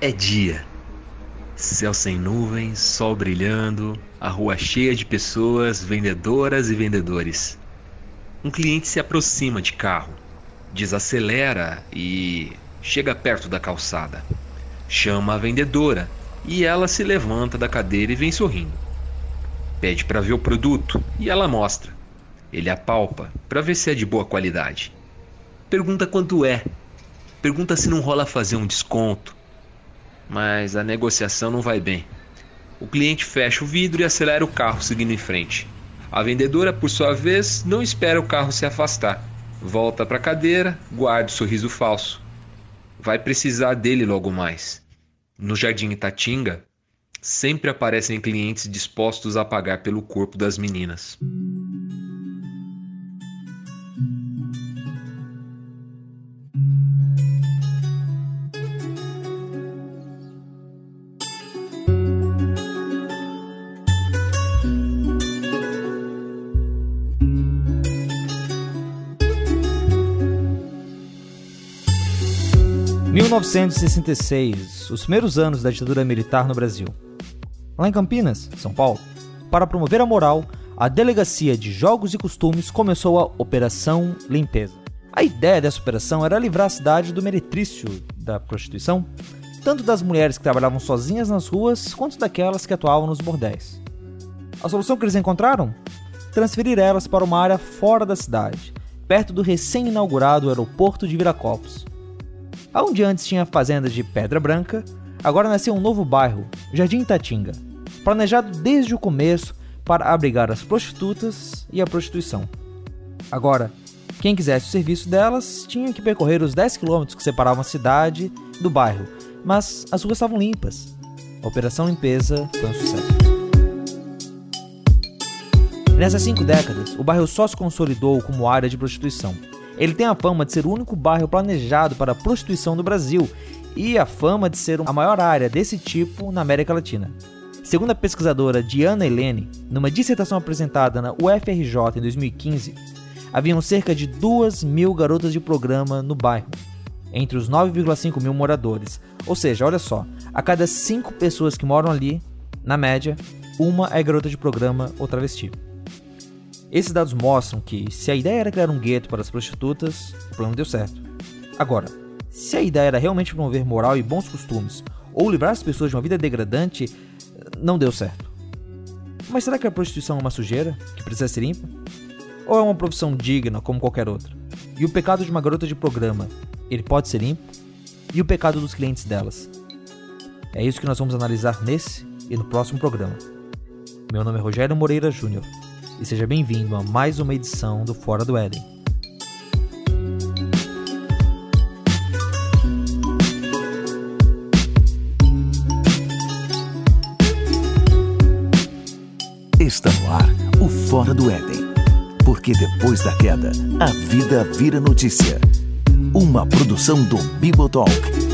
É dia. Céu sem nuvens, sol brilhando, a rua cheia de pessoas, vendedoras e vendedores. Um cliente se aproxima de carro, desacelera e chega perto da calçada. Chama a vendedora e ela se levanta da cadeira e vem sorrindo. Pede para ver o produto e ela mostra. Ele apalpa para ver se é de boa qualidade. Pergunta quanto é. Pergunta se não rola fazer um desconto. Mas a negociação não vai bem. O cliente fecha o vidro e acelera o carro seguindo em frente. A vendedora, por sua vez, não espera o carro se afastar. Volta para a cadeira, guarda o sorriso falso. Vai precisar dele logo mais. No Jardim Itatinga, sempre aparecem clientes dispostos a pagar pelo corpo das meninas. 1966, os primeiros anos da ditadura militar no Brasil. Lá em Campinas, São Paulo, para promover a moral, a Delegacia de Jogos e Costumes começou a Operação Limpeza. A ideia dessa operação era livrar a cidade do meretrício da prostituição, tanto das mulheres que trabalhavam sozinhas nas ruas quanto daquelas que atuavam nos bordéis. A solução que eles encontraram? Transferir elas para uma área fora da cidade, perto do recém-inaugurado aeroporto de Viracopos, Onde antes tinha a fazenda de Pedra Branca, agora nasceu um novo bairro, Jardim Itatinga, planejado desde o começo para abrigar as prostitutas e a prostituição. Agora, quem quisesse o serviço delas tinha que percorrer os 10 quilômetros que separavam a cidade do bairro, mas as ruas estavam limpas. A Operação Limpeza foi um sucesso. Nessas cinco décadas, o bairro só se consolidou como área de prostituição. Ele tem a fama de ser o único bairro planejado para a prostituição do Brasil e a fama de ser a maior área desse tipo na América Latina. Segundo a pesquisadora Diana Helene, numa dissertação apresentada na UFRJ em 2015, haviam cerca de 2 mil garotas de programa no bairro, entre os 9,5 mil moradores. Ou seja, olha só, a cada 5 pessoas que moram ali, na média, uma é garota de programa ou travesti. Esses dados mostram que, se a ideia era criar um gueto para as prostitutas, o plano deu certo. Agora, se a ideia era realmente promover moral e bons costumes, ou livrar as pessoas de uma vida degradante, não deu certo. Mas será que a prostituição é uma sujeira que precisa ser limpa? Ou é uma profissão digna como qualquer outra? E o pecado de uma garota de programa, ele pode ser limpo? E o pecado dos clientes delas? É isso que nós vamos analisar nesse e no próximo programa. Meu nome é Rogério Moreira Júnior e seja bem-vindo a mais uma edição do Fora do Éden. Está no ar o Fora do Éden. Porque depois da queda, a vida vira notícia. Uma produção do Bibotalk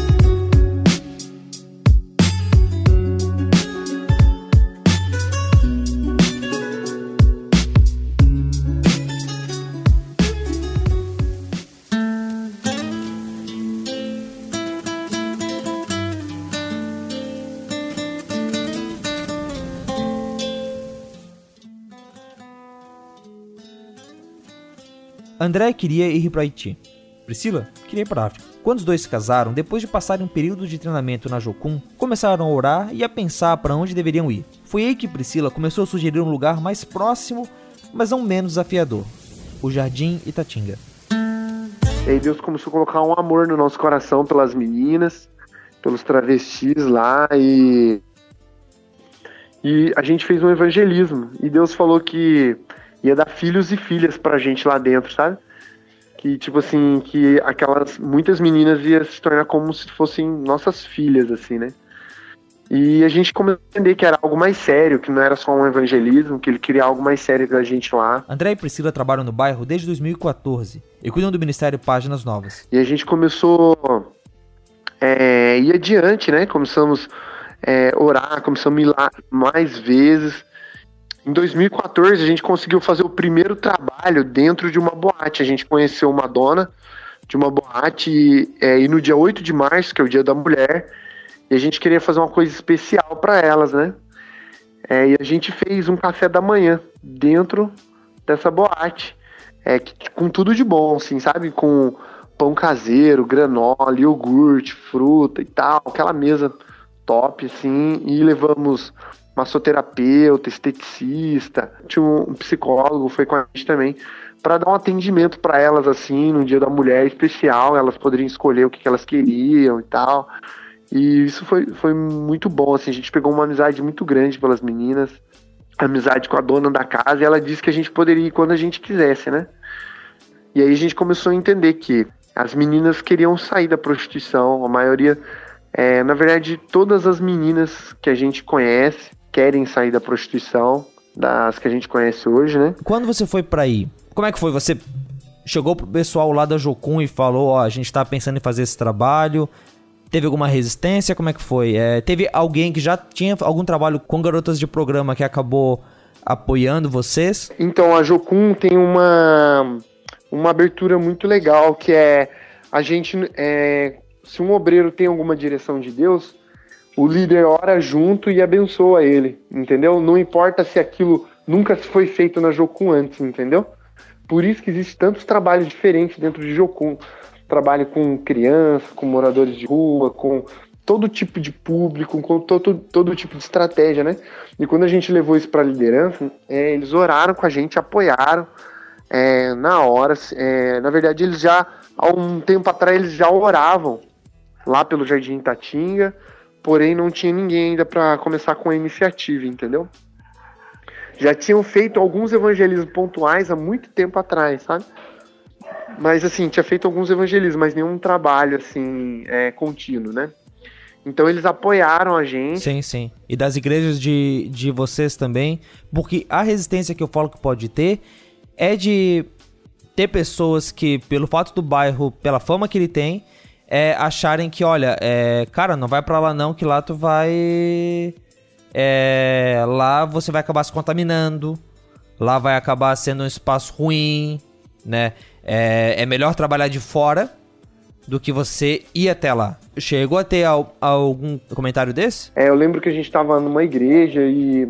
André queria ir para Haiti. Priscila queria ir para África. Quando os dois se casaram, depois de passarem um período de treinamento na Jocum, começaram a orar e a pensar para onde deveriam ir. Foi aí que Priscila começou a sugerir um lugar mais próximo, mas não menos desafiador: o Jardim Itatinga. E aí Deus começou a colocar um amor no nosso coração pelas meninas, pelos travestis lá e e a gente fez um evangelismo e Deus falou que ia dar filhos e filhas pra gente lá dentro, sabe? Que, tipo assim, que aquelas muitas meninas iam se tornar como se fossem nossas filhas, assim, né? E a gente começou a entender que era algo mais sério, que não era só um evangelismo, que ele queria algo mais sério pra gente lá. André e Priscila trabalham no bairro desde 2014 e cuidam do Ministério Páginas Novas. E a gente começou é, ir adiante, né? Começamos a é, orar, começamos a ir lá mais vezes. Em 2014, a gente conseguiu fazer o primeiro trabalho dentro de uma boate. A gente conheceu uma dona de uma boate e, é, e no dia 8 de março, que é o dia da mulher, E a gente queria fazer uma coisa especial para elas, né? É, e a gente fez um café da manhã dentro dessa boate. É, com tudo de bom, assim, sabe? Com pão caseiro, granola, iogurte, fruta e tal. Aquela mesa top, assim. E levamos massoterapeuta, esteticista, tinha um psicólogo, foi com a gente também, para dar um atendimento para elas, assim, no Dia da Mulher especial. Elas poderiam escolher o que, que elas queriam e tal. E isso foi, foi muito bom, assim, a gente pegou uma amizade muito grande pelas meninas, amizade com a dona da casa, e ela disse que a gente poderia ir quando a gente quisesse, né? E aí a gente começou a entender que as meninas queriam sair da prostituição, a maioria, é, na verdade, todas as meninas que a gente conhece querem sair da prostituição, das que a gente conhece hoje, né? Quando você foi para aí, como é que foi? Você chegou pro pessoal lá da Jocum e falou, ó, a gente tá pensando em fazer esse trabalho, Teve alguma resistência? Como é que foi? É, teve alguém que já tinha algum trabalho com garotas de programa que acabou apoiando vocês? Então, a Jocum tem uma, uma abertura muito legal, que é a gente... É, se um obreiro tem alguma direção de Deus, o líder ora junto e abençoa ele, entendeu? Não importa se aquilo nunca foi feito na Jocum antes, entendeu? Por isso que existe tantos trabalhos diferentes dentro de Jocum trabalho com crianças, com moradores de rua, com todo tipo de público, com todo, todo tipo de estratégia, né? E quando a gente levou isso para a liderança, é, eles oraram com a gente, apoiaram é, na hora. É, na verdade, eles já, há um tempo atrás, eles já oravam lá pelo Jardim Tatinga, porém não tinha ninguém ainda para começar com a iniciativa, entendeu? Já tinham feito alguns evangelismos pontuais há muito tempo atrás, sabe? Mas assim, tinha feito alguns evangelismos, mas nenhum trabalho assim é, contínuo, né? Então eles apoiaram a gente. Sim, sim. E das igrejas de, de vocês também. Porque a resistência que eu falo que pode ter é de ter pessoas que, pelo fato do bairro, pela fama que ele tem, é, acharem que, olha, é, cara, não vai para lá não, que lá tu vai. É, lá você vai acabar se contaminando. Lá vai acabar sendo um espaço ruim, né? É, é melhor trabalhar de fora do que você ir até lá. Chegou a ter al algum comentário desse? É, eu lembro que a gente estava numa igreja e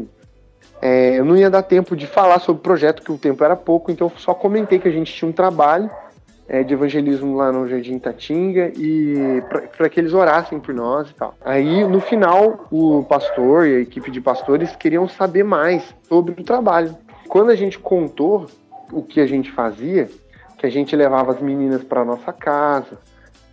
é, eu não ia dar tempo de falar sobre o projeto, que o tempo era pouco, então eu só comentei que a gente tinha um trabalho é, de evangelismo lá no Jardim Tatinga e para que eles orassem por nós e tal. Aí, no final, o pastor e a equipe de pastores queriam saber mais sobre o trabalho. Quando a gente contou o que a gente fazia, que a gente levava as meninas para nossa casa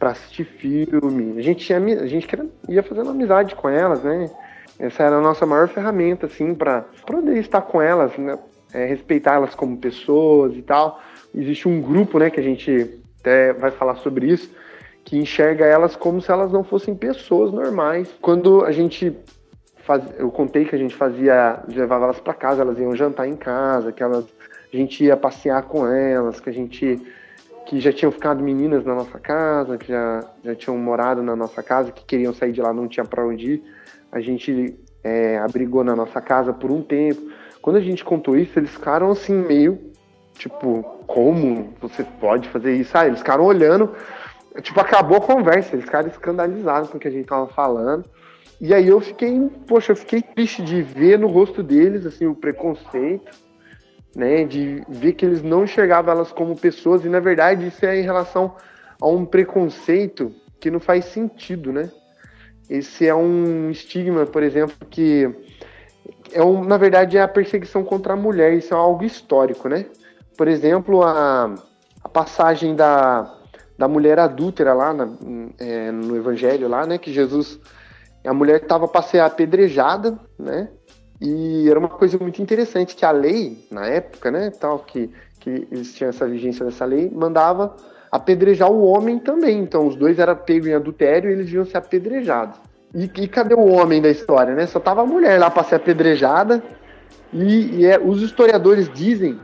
para assistir filme. A gente tinha, a gente ia fazendo amizade com elas, né? Essa era a nossa maior ferramenta, assim, para poder estar com elas, né? É, respeitar elas como pessoas e tal. Existe um grupo, né, que a gente até vai falar sobre isso, que enxerga elas como se elas não fossem pessoas normais. Quando a gente faz, eu contei que a gente fazia, levava elas para casa, elas iam jantar em casa, que elas a gente ia passear com elas, que a gente que já tinham ficado meninas na nossa casa, que já, já tinham morado na nossa casa, que queriam sair de lá, não tinha para onde ir. A gente é, abrigou na nossa casa por um tempo. Quando a gente contou isso, eles ficaram assim, meio tipo, como você pode fazer isso? Ah, eles ficaram olhando, tipo, acabou a conversa, eles ficaram escandalizados com o que a gente tava falando. E aí eu fiquei, poxa, eu fiquei triste de ver no rosto deles, assim, o preconceito né, de ver que eles não enxergavam elas como pessoas e na verdade isso é em relação a um preconceito que não faz sentido, né? Esse é um estigma, por exemplo, que é um, na verdade é a perseguição contra a mulher, isso é algo histórico, né? Por exemplo, a, a passagem da, da mulher adúltera lá na, é, no Evangelho lá, né? Que Jesus, a mulher estava para ser apedrejada, né? E era uma coisa muito interessante que a lei, na época, né, tal, que, que existia essa vigência dessa lei, mandava apedrejar o homem também. Então, os dois eram pegos em adultério e eles iam ser apedrejados. E, e, cadê o homem da história, né? Só tava a mulher lá para ser apedrejada. E, e é, os historiadores dizem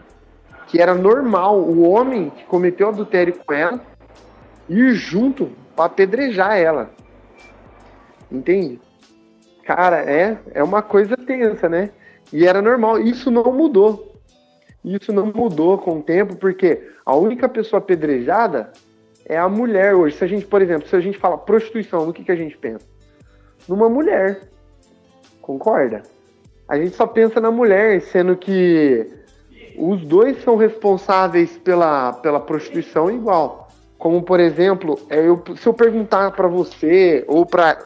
que era normal o homem que cometeu adultério com ela ir junto para apedrejar ela. Entende? Cara, é, é uma coisa tensa, né? E era normal. Isso não mudou. Isso não mudou com o tempo, porque a única pessoa apedrejada é a mulher hoje. Se a gente, por exemplo, se a gente fala prostituição, no que, que a gente pensa? numa mulher. Concorda? A gente só pensa na mulher, sendo que os dois são responsáveis pela, pela prostituição igual. Como, por exemplo, é, eu, se eu perguntar para você ou para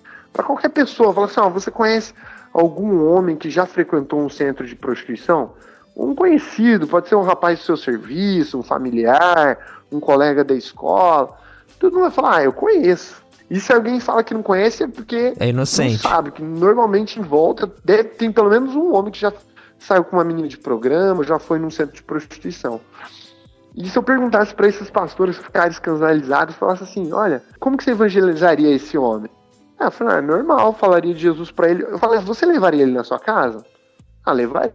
qualquer pessoa, falar assim: ó, você conhece algum homem que já frequentou um centro de prostituição? Um conhecido, pode ser um rapaz do seu serviço, um familiar, um colega da escola. Todo mundo vai falar: ah, eu conheço. E se alguém fala que não conhece é porque é inocente. não sabe, que normalmente em volta deve, tem pelo menos um homem que já saiu com uma menina de programa, já foi num centro de prostituição. E se eu perguntasse para esses pastores ficarem escandalizados, falasse assim, olha, como que você evangelizaria esse homem? Ah, eu falei, ah, normal, falaria de Jesus para ele. Eu falei, você levaria ele na sua casa? Ah, levaria.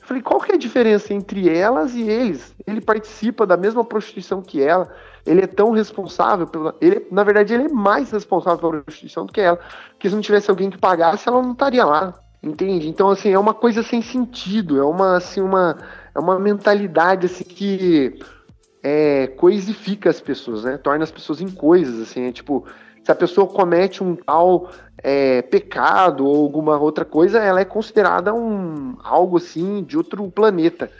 Eu falei, qual que é a diferença entre elas e eles? Ele participa da mesma prostituição que ela, ele é tão responsável pela. Ele, na verdade, ele é mais responsável pela prostituição do que ela. Porque se não tivesse alguém que pagasse, ela não estaria lá. Entende? Então, assim, é uma coisa sem sentido, é uma, assim, uma, é uma mentalidade assim, que é, coisifica as pessoas, né? Torna as pessoas em coisas, assim, é tipo, se a pessoa comete um tal é, pecado ou alguma outra coisa, ela é considerada um algo assim de outro planeta.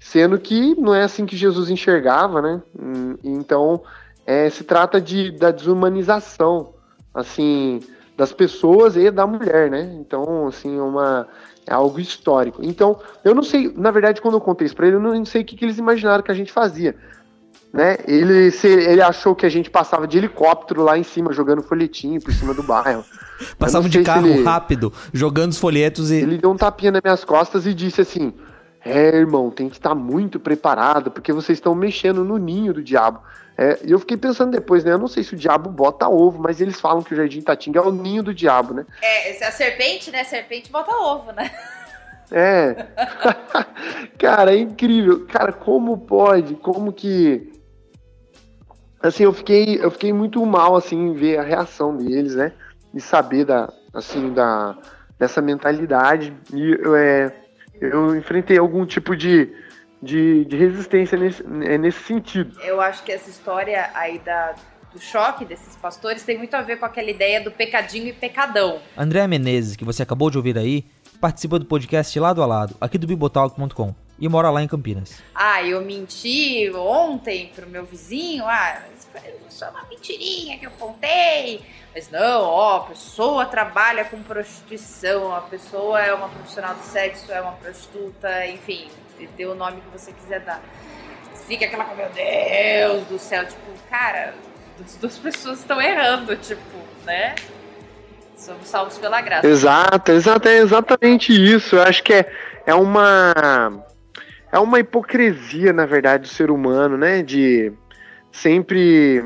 Sendo que não é assim que Jesus enxergava, né? Hum, então, é, se trata de, da desumanização, assim, das pessoas e da mulher, né? Então, assim, uma, é algo histórico. Então, eu não sei, na verdade, quando eu contei isso pra ele, eu não sei o que, que eles imaginaram que a gente fazia. Né? Ele, se, ele achou que a gente passava de helicóptero lá em cima, jogando folhetinho por cima do bairro. Passava de carro ele, rápido, jogando os folhetos e. Ele deu um tapinha nas minhas costas e disse assim: é, irmão, tem que estar muito preparado, porque vocês estão mexendo no ninho do diabo. É, e eu fiquei pensando depois, né? Eu não sei se o diabo bota ovo, mas eles falam que o Jardim Tatinga é o ninho do diabo, né? É, a serpente, né? A serpente bota ovo, né? É. cara, é incrível. Cara, como pode? Como que. Assim, eu fiquei, eu fiquei muito mal, assim, em ver a reação deles, né? E saber da, assim, da, dessa mentalidade. E é, eu enfrentei algum tipo de, de, de resistência nesse, é, nesse sentido. Eu acho que essa história aí da, do choque desses pastores tem muito a ver com aquela ideia do pecadinho e pecadão. André Menezes, que você acabou de ouvir aí, participa do podcast Lado a Lado, aqui do bibotalk.com, e mora lá em Campinas. Ah, eu menti ontem pro meu vizinho, ah, isso é uma mentirinha que eu contei. Mas não, ó, a pessoa trabalha com prostituição, a pessoa é uma profissional do sexo, é uma prostituta, enfim, dê o nome que você quiser dar. Fica aquela coisa, meu Deus do céu, tipo, cara, as duas pessoas estão errando, tipo, né? Somos salvos pela graça. Exato, exato, é exatamente isso. Eu acho que é, é uma. É uma hipocrisia, na verdade, do ser humano, né? De sempre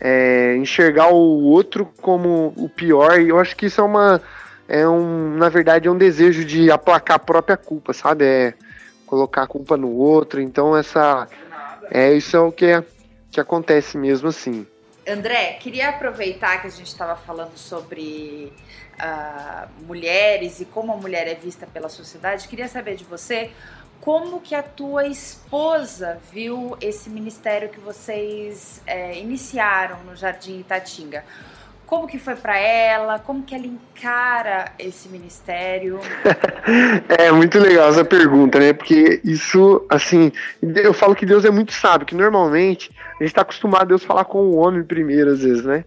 é, enxergar o outro como o pior. E eu acho que isso é uma. É um, na verdade, é um desejo de aplacar a própria culpa, sabe? É colocar a culpa no outro. Então, essa. É, isso é o que, é, que acontece mesmo assim. André, queria aproveitar que a gente estava falando sobre uh, mulheres e como a mulher é vista pela sociedade. Queria saber de você como que a tua esposa viu esse ministério que vocês é, iniciaram no Jardim Itatinga. Como que foi para ela? Como que ela encara esse ministério? é muito legal essa pergunta, né? Porque isso, assim, eu falo que Deus é muito sábio, que normalmente a gente está acostumado a Deus falar com o homem primeiro, às vezes, né?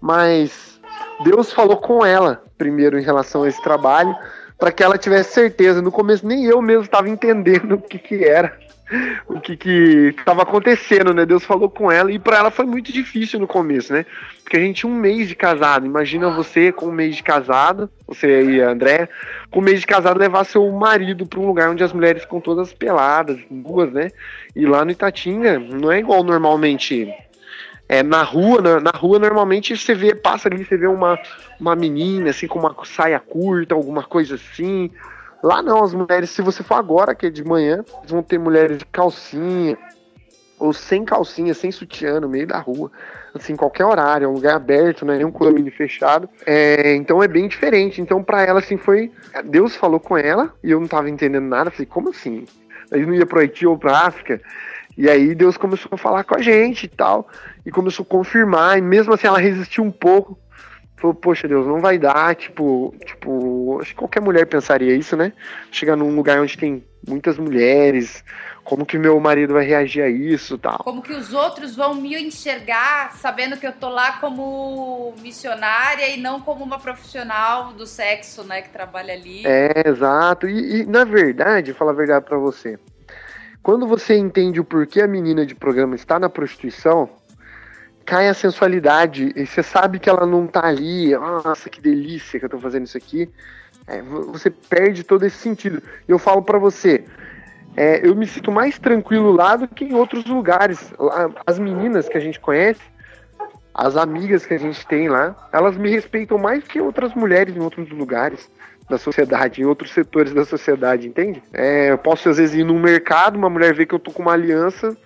Mas Deus falou com ela primeiro em relação a esse trabalho para que ela tivesse certeza. No começo nem eu mesmo estava entendendo o que, que era, o que que estava acontecendo, né? Deus falou com ela e para ela foi muito difícil no começo, né? Porque a gente tinha um mês de casado. Imagina você com um mês de casado, você e a André, com um mês de casado levar seu marido para um lugar onde as mulheres ficam todas peladas, duas, né? E lá no Itatinga não é igual normalmente é, na rua, na, na, rua normalmente você vê, passa ali, você vê uma, uma menina assim com uma saia curta, alguma coisa assim. Lá não, as mulheres, se você for agora, que é de manhã, vão ter mulheres de calcinha, ou sem calcinha, sem sutiã, no meio da rua, assim, qualquer horário, é um lugar aberto, não é nem um condomínio fechado. É, então é bem diferente. Então, para ela, assim, foi. Deus falou com ela e eu não tava entendendo nada. Falei, como assim? Aí não ia pro Haiti ou pra África. E aí Deus começou a falar com a gente e tal, e começou a confirmar, e mesmo assim ela resistiu um pouco, Falou, poxa Deus, não vai dar, tipo, tipo, acho que qualquer mulher pensaria isso, né? Chegar num lugar onde tem muitas mulheres, como que meu marido vai reagir a isso tal. Como que os outros vão me enxergar sabendo que eu tô lá como missionária e não como uma profissional do sexo, né, que trabalha ali. É, exato. E, e na verdade, falar a verdade para você, quando você entende o porquê a menina de programa está na prostituição, cai a sensualidade e você sabe que ela não tá ali, nossa, que delícia que eu tô fazendo isso aqui. É, você perde todo esse sentido. E eu falo para você, é, eu me sinto mais tranquilo lá do que em outros lugares. As meninas que a gente conhece, as amigas que a gente tem lá, elas me respeitam mais que outras mulheres em outros lugares da sociedade, em outros setores da sociedade, entende? É, eu posso às vezes ir num mercado, uma mulher vê que eu tô com uma aliança,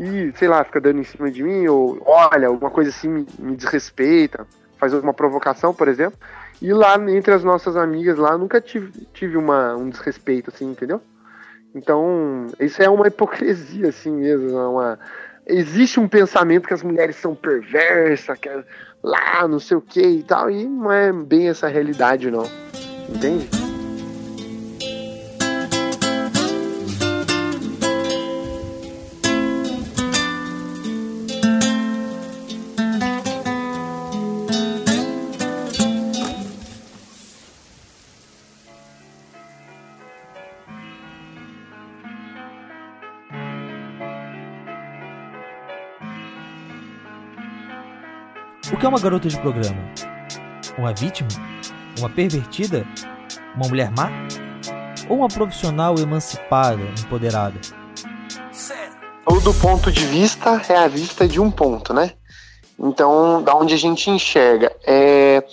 e, sei lá, fica dando em cima de mim, ou olha, alguma coisa assim me, me desrespeita, faz alguma provocação, por exemplo. E lá, entre as nossas amigas lá, nunca tive, tive uma, um desrespeito, assim, entendeu? Então, isso é uma hipocrisia, assim mesmo. É uma... Existe um pensamento que as mulheres são perversas, que é lá, não sei o que e tal, e não é bem essa realidade, não. Entende? Que é uma garota de programa? Uma vítima? Uma pervertida? Uma mulher má? Ou uma profissional emancipada, empoderada? Todo ponto de vista é a vista de um ponto, né? Então, da onde a gente enxerga. É,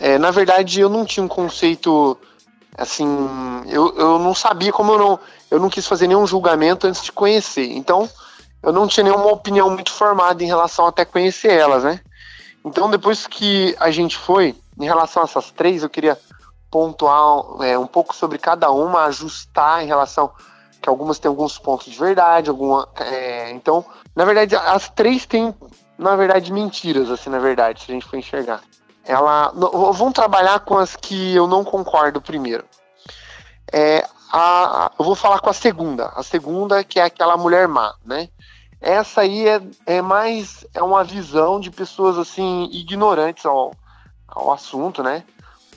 é, na verdade, eu não tinha um conceito assim. Eu, eu não sabia como eu não. Eu não quis fazer nenhum julgamento antes de conhecer. Então, eu não tinha nenhuma opinião muito formada em relação até conhecer elas, né? Então, depois que a gente foi, em relação a essas três, eu queria pontuar é, um pouco sobre cada uma, ajustar em relação que algumas têm alguns pontos de verdade, alguma. É, então, na verdade, as três têm, na verdade, mentiras, assim, na verdade, se a gente for enxergar. Ela. Vamos trabalhar com as que eu não concordo primeiro. É, a, eu vou falar com a segunda. A segunda, que é aquela mulher má, né? Essa aí é, é mais é uma visão de pessoas assim ignorantes ao, ao assunto, né?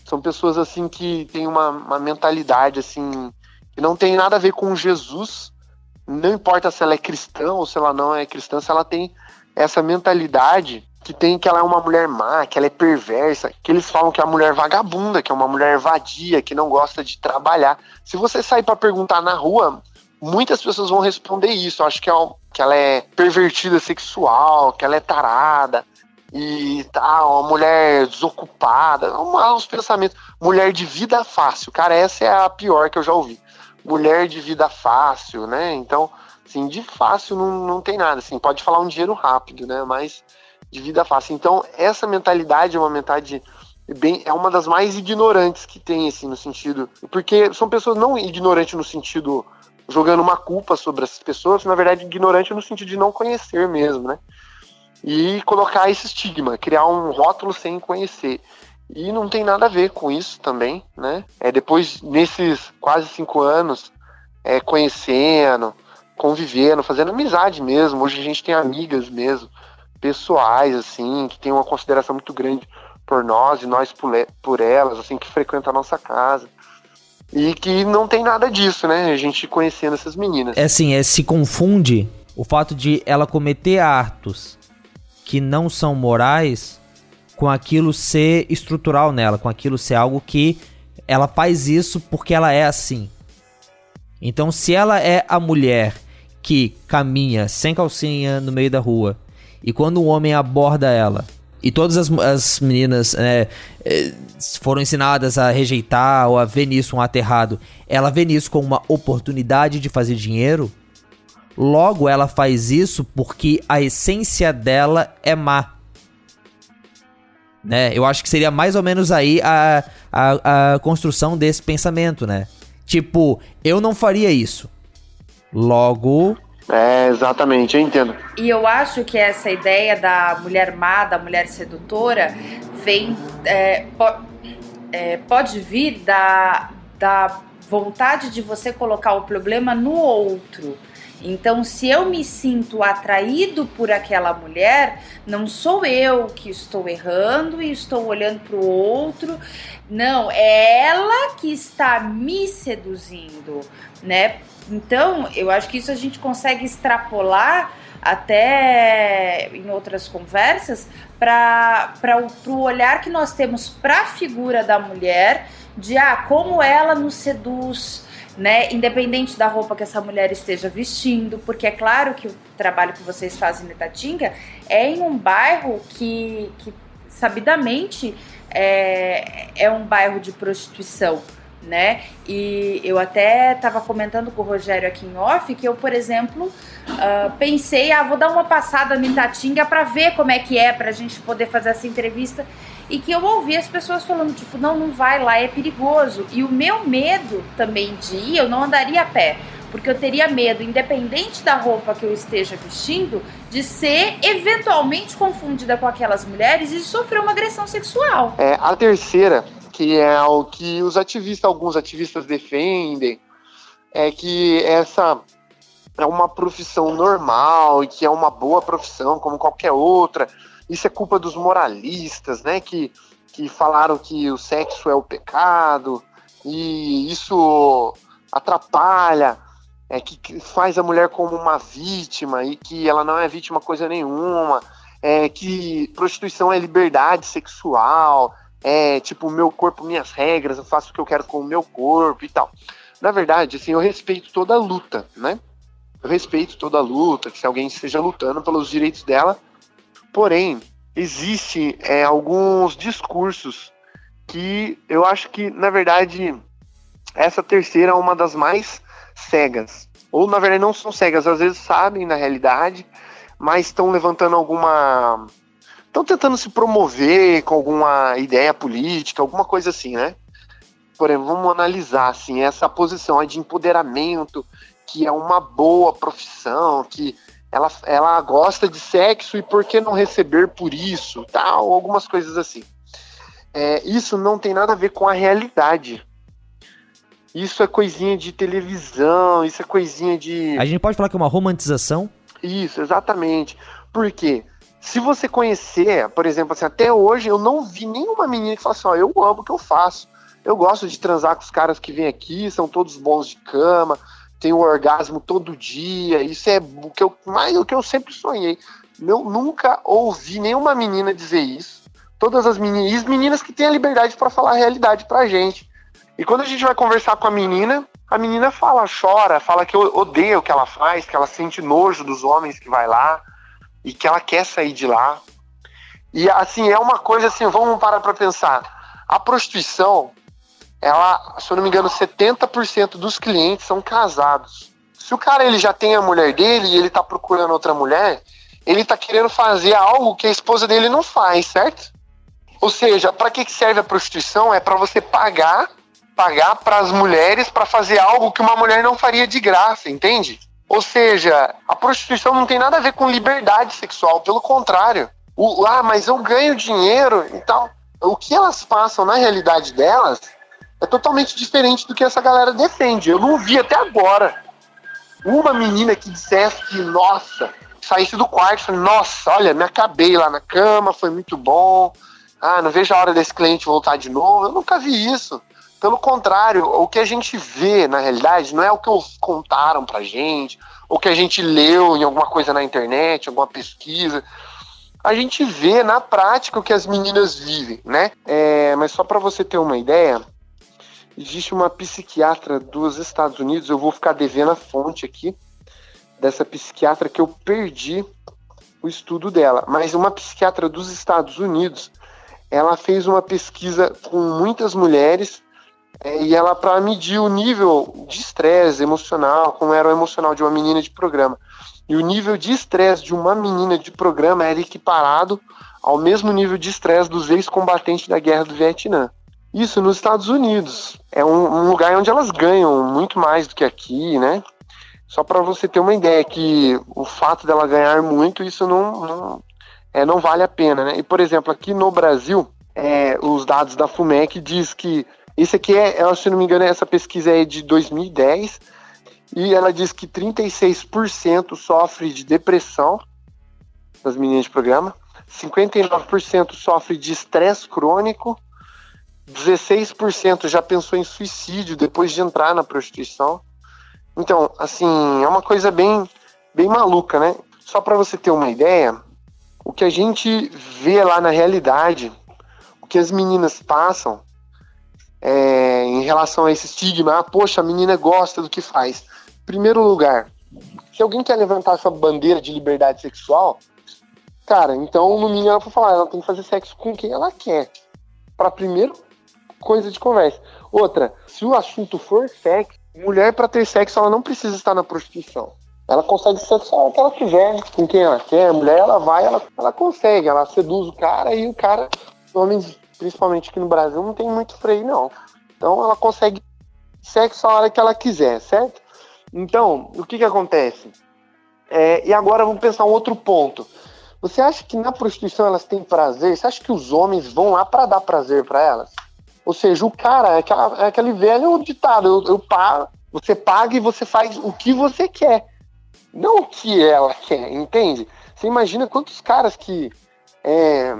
São pessoas assim que têm uma, uma mentalidade assim que não tem nada a ver com Jesus. Não importa se ela é cristã ou se ela não é cristã, se ela tem essa mentalidade que tem que ela é uma mulher má, que ela é perversa, que eles falam que é uma mulher vagabunda, que é uma mulher vadia, que não gosta de trabalhar. Se você sair para perguntar na rua, muitas pessoas vão responder isso. Eu acho que, é um, que ela é pervertida sexual, que ela é tarada e tal, uma mulher desocupada, uns pensamentos. Mulher de vida fácil, cara, essa é a pior que eu já ouvi. Mulher de vida fácil, né? Então, assim, de fácil não, não tem nada, assim, pode falar um dinheiro rápido, né? Mas de vida fácil. Então, essa mentalidade é uma mentalidade bem é uma das mais ignorantes que tem assim no sentido porque são pessoas não ignorantes no sentido jogando uma culpa sobre essas pessoas, na verdade, ignorante no sentido de não conhecer mesmo, né? E colocar esse estigma, criar um rótulo sem conhecer. E não tem nada a ver com isso também, né? É, depois, nesses quase cinco anos, é, conhecendo, convivendo, fazendo amizade mesmo. Hoje a gente tem amigas mesmo, pessoais, assim, que tem uma consideração muito grande por nós e nós por, por elas, assim, que frequentam a nossa casa. E que não tem nada disso, né? A gente conhecendo essas meninas. É assim, é, se confunde o fato de ela cometer atos que não são morais com aquilo ser estrutural nela, com aquilo ser algo que ela faz isso porque ela é assim. Então, se ela é a mulher que caminha sem calcinha no meio da rua e quando um homem aborda ela e todas as, as meninas né, eh, foram ensinadas a rejeitar ou a ver nisso um aterrado. Ela vê nisso como uma oportunidade de fazer dinheiro. Logo, ela faz isso porque a essência dela é má. Né? Eu acho que seria mais ou menos aí a, a, a construção desse pensamento, né? Tipo, eu não faria isso. Logo, é, exatamente, eu entendo. E eu acho que essa ideia da mulher má, da mulher sedutora, vem é, po, é, pode vir da, da vontade de você colocar o problema no outro. Então, se eu me sinto atraído por aquela mulher, não sou eu que estou errando e estou olhando para o outro. Não, é ela que está me seduzindo, né? Então, eu acho que isso a gente consegue extrapolar até em outras conversas para o olhar que nós temos para a figura da mulher, de ah, como ela nos seduz, né? Independente da roupa que essa mulher esteja vestindo, porque é claro que o trabalho que vocês fazem em Tatinga é em um bairro que, que sabidamente é, é um bairro de prostituição, né? E eu até estava comentando com o Rogério aqui em off que eu, por exemplo, uh, pensei, ah, vou dar uma passada no Itatinga para ver como é que é, para a gente poder fazer essa entrevista. E que eu ouvi as pessoas falando, tipo, não, não vai lá, é perigoso. E o meu medo também de ir, eu não andaria a pé porque eu teria medo, independente da roupa que eu esteja vestindo, de ser eventualmente confundida com aquelas mulheres e sofrer uma agressão sexual. É, a terceira, que é o que os ativistas, alguns ativistas defendem, é que essa é uma profissão normal e que é uma boa profissão como qualquer outra. Isso é culpa dos moralistas, né? Que, que falaram que o sexo é o pecado e isso atrapalha é, que faz a mulher como uma vítima e que ela não é vítima coisa nenhuma, é, que prostituição é liberdade sexual, é tipo, meu corpo, minhas regras, eu faço o que eu quero com o meu corpo e tal. Na verdade, assim, eu respeito toda a luta, né? Eu respeito toda a luta, que se alguém esteja lutando pelos direitos dela, porém, existe é, alguns discursos que eu acho que, na verdade, essa terceira é uma das mais cegas. Ou, na verdade, não são cegas, às vezes sabem na realidade, mas estão levantando alguma. Estão tentando se promover com alguma ideia política, alguma coisa assim, né? Por exemplo, vamos analisar assim, essa posição de empoderamento, que é uma boa profissão, que ela, ela gosta de sexo e por que não receber por isso, tal, algumas coisas assim. É, isso não tem nada a ver com a realidade. Isso é coisinha de televisão, isso é coisinha de. A gente pode falar que é uma romantização? Isso, exatamente. Porque se você conhecer, por exemplo, assim, até hoje eu não vi nenhuma menina que fala assim: ó, eu amo o que eu faço. Eu gosto de transar com os caras que vêm aqui, são todos bons de cama, tenho orgasmo todo dia. Isso é o que eu, mais o que eu sempre sonhei. Eu nunca ouvi nenhuma menina dizer isso. Todas as meninas, meninas que têm a liberdade para falar a realidade pra gente. E quando a gente vai conversar com a menina, a menina fala, chora, fala que odeia o que ela faz, que ela sente nojo dos homens que vai lá e que ela quer sair de lá. E assim, é uma coisa assim, vamos parar para pensar. A prostituição, ela, se eu não me engano, 70% dos clientes são casados. Se o cara ele já tem a mulher dele e ele tá procurando outra mulher, ele tá querendo fazer algo que a esposa dele não faz, certo? Ou seja, para que serve a prostituição? É para você pagar pagar para as mulheres para fazer algo que uma mulher não faria de graça, entende? Ou seja, a prostituição não tem nada a ver com liberdade sexual, pelo contrário. O, ah, mas eu ganho dinheiro e tal. O que elas passam na realidade delas é totalmente diferente do que essa galera defende. Eu não vi até agora uma menina que dissesse que, nossa, saísse do quarto falei, nossa, olha, me acabei lá na cama, foi muito bom. Ah, não vejo a hora desse cliente voltar de novo. Eu nunca vi isso. Pelo contrário, o que a gente vê na realidade não é o que contaram pra gente, ou que a gente leu em alguma coisa na internet, alguma pesquisa. A gente vê na prática o que as meninas vivem, né? É, mas só para você ter uma ideia, existe uma psiquiatra dos Estados Unidos, eu vou ficar devendo a fonte aqui dessa psiquiatra que eu perdi o estudo dela, mas uma psiquiatra dos Estados Unidos, ela fez uma pesquisa com muitas mulheres é, e ela, para medir o nível de estresse emocional, como era o emocional de uma menina de programa, e o nível de estresse de uma menina de programa era equiparado ao mesmo nível de estresse dos ex-combatentes da guerra do Vietnã. Isso nos Estados Unidos. É um, um, lugar onde elas ganham muito mais do que aqui, né? Só para você ter uma ideia que o fato dela ganhar muito, isso não, não, é, não vale a pena, né? E, por exemplo, aqui no Brasil, é, os dados da FUMEC diz que isso aqui é, se não me engano, essa pesquisa é de 2010 e ela diz que 36% sofre de depressão das meninas de programa, 59% sofre de estresse crônico, 16% já pensou em suicídio depois de entrar na prostituição. Então, assim, é uma coisa bem, bem maluca, né? Só para você ter uma ideia, o que a gente vê lá na realidade, o que as meninas passam é, em relação a esse estigma, ah, poxa, a menina gosta do que faz. Primeiro lugar, se alguém quer levantar essa bandeira de liberdade sexual, cara, então no mínimo ela vai falar, ela tem que fazer sexo com quem ela quer. Para primeiro coisa de conversa. Outra, se o assunto for sexo, mulher para ter sexo ela não precisa estar na prostituição. Ela consegue ser só o que ela quiser, com quem ela quer. A mulher, ela vai, ela, ela consegue, ela seduz o cara e o cara, homens, principalmente aqui no Brasil, não tem muito freio, não. Então ela consegue sexo a hora que ela quiser, certo? Então, o que que acontece? É, e agora vamos pensar um outro ponto. Você acha que na prostituição elas têm prazer? Você acha que os homens vão lá para dar prazer para elas? Ou seja, o cara é, aquela, é aquele velho ditado: eu, eu pago, você paga e você faz o que você quer não o que ela quer, entende? Você imagina quantos caras que é,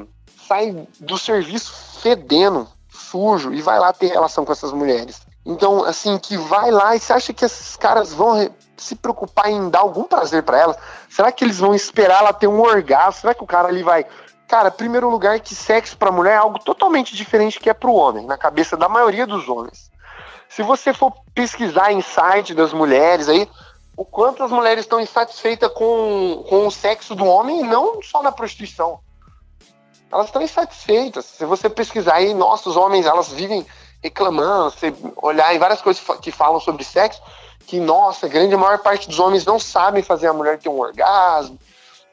saem do serviço fedendo, sujo, e vai lá ter relação com essas mulheres. Então, assim, que vai lá e você acha que esses caras vão se preocupar em dar algum prazer para elas? Será que eles vão esperar ela ter um orgasmo? Será que o cara ali vai. Cara, primeiro lugar, que sexo para mulher é algo totalmente diferente que é para o homem, na cabeça da maioria dos homens. Se você for pesquisar em site das mulheres aí, o quanto as mulheres estão insatisfeitas com, com o sexo do homem, não só na prostituição. Elas estão insatisfeitas. Se você pesquisar aí, nossos homens, elas vivem reclamando, você olhar em várias coisas que falam sobre sexo, que, nossa, a grande maior parte dos homens não sabem fazer a mulher ter um orgasmo,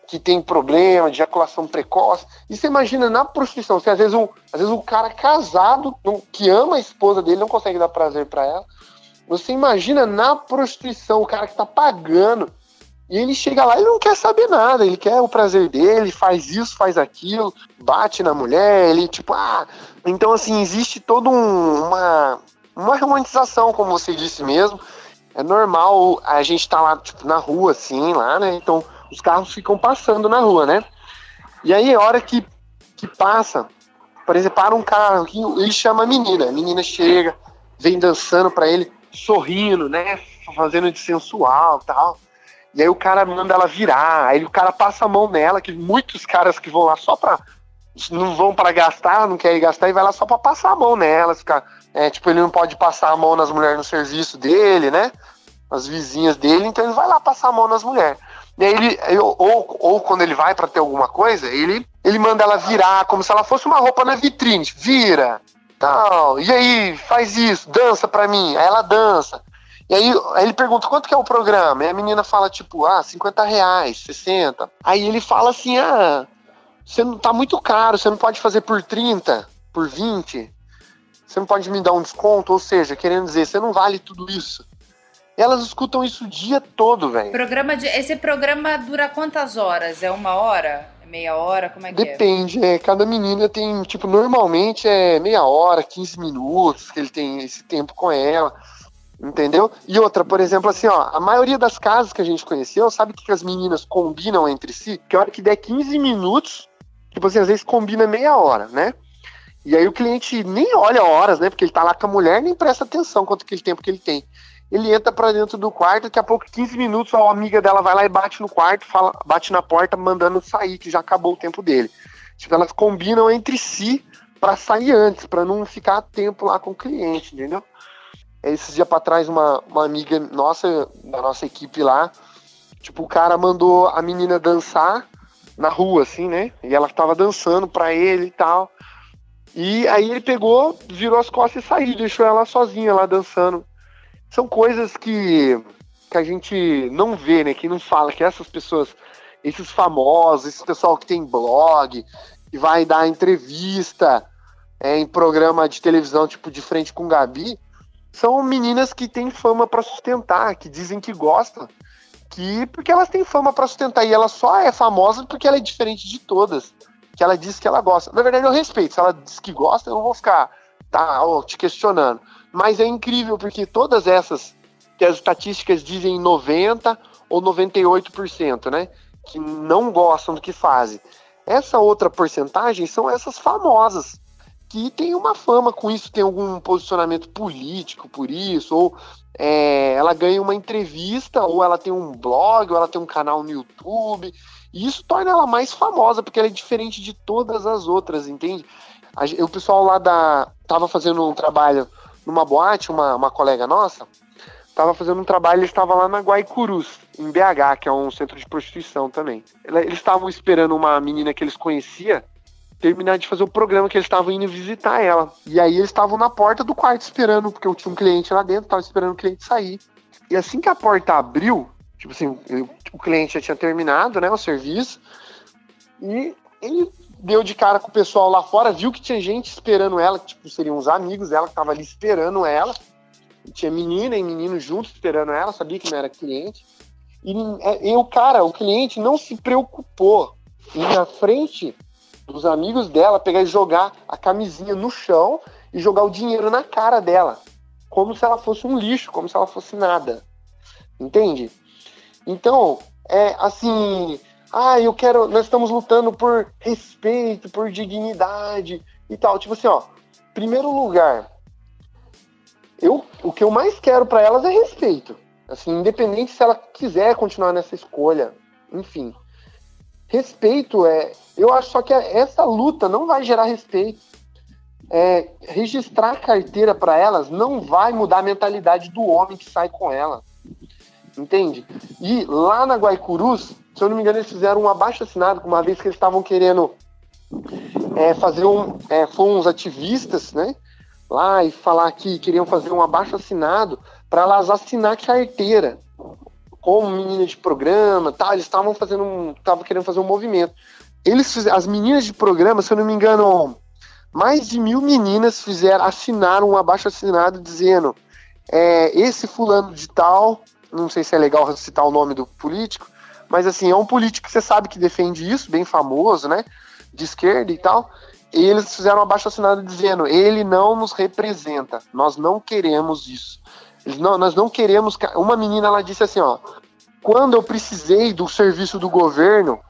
que tem problema de ejaculação precoce. E você imagina na prostituição, se às vezes um, às vezes um cara casado, que ama a esposa dele, não consegue dar prazer para ela, você imagina na prostituição, o cara que tá pagando, e ele chega lá e não quer saber nada, ele quer o prazer dele, faz isso, faz aquilo, bate na mulher, ele tipo, ah. Então, assim, existe toda um, uma, uma romantização, como você disse mesmo. É normal a gente tá lá, tipo, na rua, assim, lá, né? Então, os carros ficam passando na rua, né? E aí, a hora que, que passa, por exemplo, para um carro, ele chama a menina, a menina chega, vem dançando para ele sorrindo, né? Fazendo de sensual tal. E aí o cara manda ela virar, aí o cara passa a mão nela, que muitos caras que vão lá só pra. não vão para gastar, não querem gastar, e vai lá só pra passar a mão nela. Ficar, é, tipo, ele não pode passar a mão nas mulheres no serviço dele, né? As vizinhas dele, então ele vai lá passar a mão nas mulheres. E aí ele, ou, ou quando ele vai para ter alguma coisa, ele, ele manda ela virar, como se ela fosse uma roupa na vitrine. Vira, tal. E aí, faz isso, dança pra mim. Aí ela dança. E aí, aí ele pergunta quanto que é o programa? E a menina fala, tipo, ah, 50 reais, 60. Aí ele fala assim, ah, você não tá muito caro, você não pode fazer por 30, por 20. Você não pode me dar um desconto, ou seja, querendo dizer, você não vale tudo isso. E elas escutam isso o dia todo, velho. Programa de, esse programa dura quantas horas? É uma hora? Meia hora? Como é que é? Depende, é? é? Cada menina tem, tipo, normalmente é meia hora, 15 minutos que ele tem esse tempo com ela. Entendeu? E outra, por exemplo, assim, ó, a maioria das casas que a gente conheceu, sabe o que as meninas combinam entre si? Que a hora que der 15 minutos, tipo assim, às vezes combina meia hora, né? E aí o cliente nem olha horas, né? Porque ele tá lá com a mulher, nem presta atenção quanto que ele tempo que ele tem ele entra para dentro do quarto, daqui a pouco, 15 minutos, a amiga dela vai lá e bate no quarto, fala, bate na porta, mandando sair, que já acabou o tempo dele. Tipo, elas combinam entre si para sair antes, para não ficar tempo lá com o cliente, entendeu? Esses dias para trás, uma, uma amiga nossa, da nossa equipe lá, tipo, o cara mandou a menina dançar na rua, assim, né? E ela tava dançando pra ele e tal. E aí ele pegou, virou as costas e saiu, deixou ela sozinha lá dançando são coisas que, que a gente não vê, né? Que não fala, que essas pessoas, esses famosos, esse pessoal que tem blog, que vai dar entrevista é, em programa de televisão, tipo de frente com Gabi, são meninas que têm fama para sustentar, que dizem que gostam, que porque elas têm fama para sustentar e ela só é famosa porque ela é diferente de todas. que ela diz que ela gosta. Na verdade, eu respeito. Se ela diz que gosta, eu não vou ficar tá, ó, te questionando. Mas é incrível, porque todas essas que as estatísticas dizem 90% ou 98%, né? Que não gostam do que fazem. Essa outra porcentagem são essas famosas, que tem uma fama com isso, tem algum posicionamento político por isso, ou é, ela ganha uma entrevista, ou ela tem um blog, ou ela tem um canal no YouTube. E isso torna ela mais famosa, porque ela é diferente de todas as outras, entende? o pessoal lá da. tava fazendo um trabalho numa boate, uma, uma colega nossa, tava fazendo um trabalho, ele estava lá na Guaicurus, em BH, que é um centro de prostituição também. Eles estavam esperando uma menina que eles conheciam terminar de fazer o programa que eles estavam indo visitar ela. E aí eles estavam na porta do quarto esperando, porque eu tinha um cliente lá dentro, tava esperando o cliente sair. E assim que a porta abriu, tipo assim, eu, o cliente já tinha terminado, né, o serviço, e ele deu de cara com o pessoal lá fora, viu que tinha gente esperando ela, que tipo, seriam uns amigos dela que estavam ali esperando ela. E tinha menina e menino juntos esperando ela, sabia que não era cliente. E, é, e o cara, o cliente, não se preocupou em na frente dos amigos dela pegar e jogar a camisinha no chão e jogar o dinheiro na cara dela. Como se ela fosse um lixo, como se ela fosse nada. Entende? Então, é assim. Ah, eu quero. Nós estamos lutando por respeito, por dignidade e tal. Tipo assim, ó. Primeiro lugar, eu, o que eu mais quero para elas é respeito. Assim, independente se ela quiser continuar nessa escolha. Enfim. Respeito é. Eu acho só que essa luta não vai gerar respeito. É, registrar carteira para elas não vai mudar a mentalidade do homem que sai com ela. Entende? E lá na Guaicurus, se eu não me engano, eles fizeram um abaixo assinado, uma vez que eles estavam querendo é, fazer um. É, foram uns ativistas, né? Lá e falar que queriam fazer um abaixo assinado para elas assinar carteira como meninas de programa, tá? Eles estavam fazendo um, estavam querendo fazer um movimento. Eles fizeram, as meninas de programa, se eu não me engano, mais de mil meninas fizeram, assinaram um abaixo assinado dizendo é, esse fulano de tal, não sei se é legal citar o nome do político, mas assim, é um político que você sabe que defende isso, bem famoso, né? De esquerda e tal. E eles fizeram um abaixo assinado dizendo: ele não nos representa, nós não queremos isso. Não, nós não queremos. Uma menina ela disse assim, ó, quando eu precisei do serviço do governo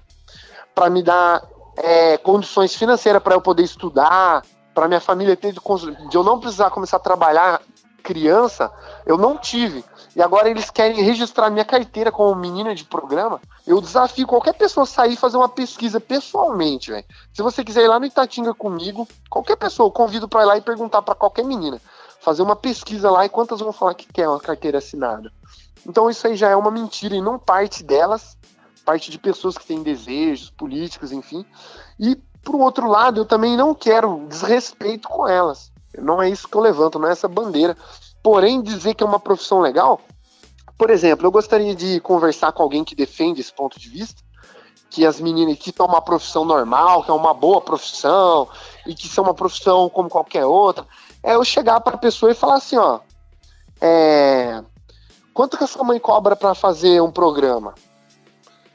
para me dar é, condições financeiras para eu poder estudar, para minha família ter de, de eu não precisar começar a trabalhar criança, eu não tive. E agora eles querem registrar minha carteira como menina de programa. Eu desafio qualquer pessoa a sair e fazer uma pesquisa pessoalmente, velho. Se você quiser ir lá no Itatinga comigo, qualquer pessoa, eu convido para ir lá e perguntar para qualquer menina fazer uma pesquisa lá e quantas vão falar que quer uma carteira assinada. Então isso aí já é uma mentira e não parte delas, parte de pessoas que têm desejos políticos, enfim. E por outro lado, eu também não quero desrespeito com elas. Não é isso que eu levanto, não é essa bandeira. Porém, dizer que é uma profissão legal, por exemplo, eu gostaria de conversar com alguém que defende esse ponto de vista, que as meninas que estão uma profissão normal, que é uma boa profissão, e que são uma profissão como qualquer outra é eu chegar para a pessoa e falar assim, ó, é, quanto que a sua mãe cobra para fazer um programa?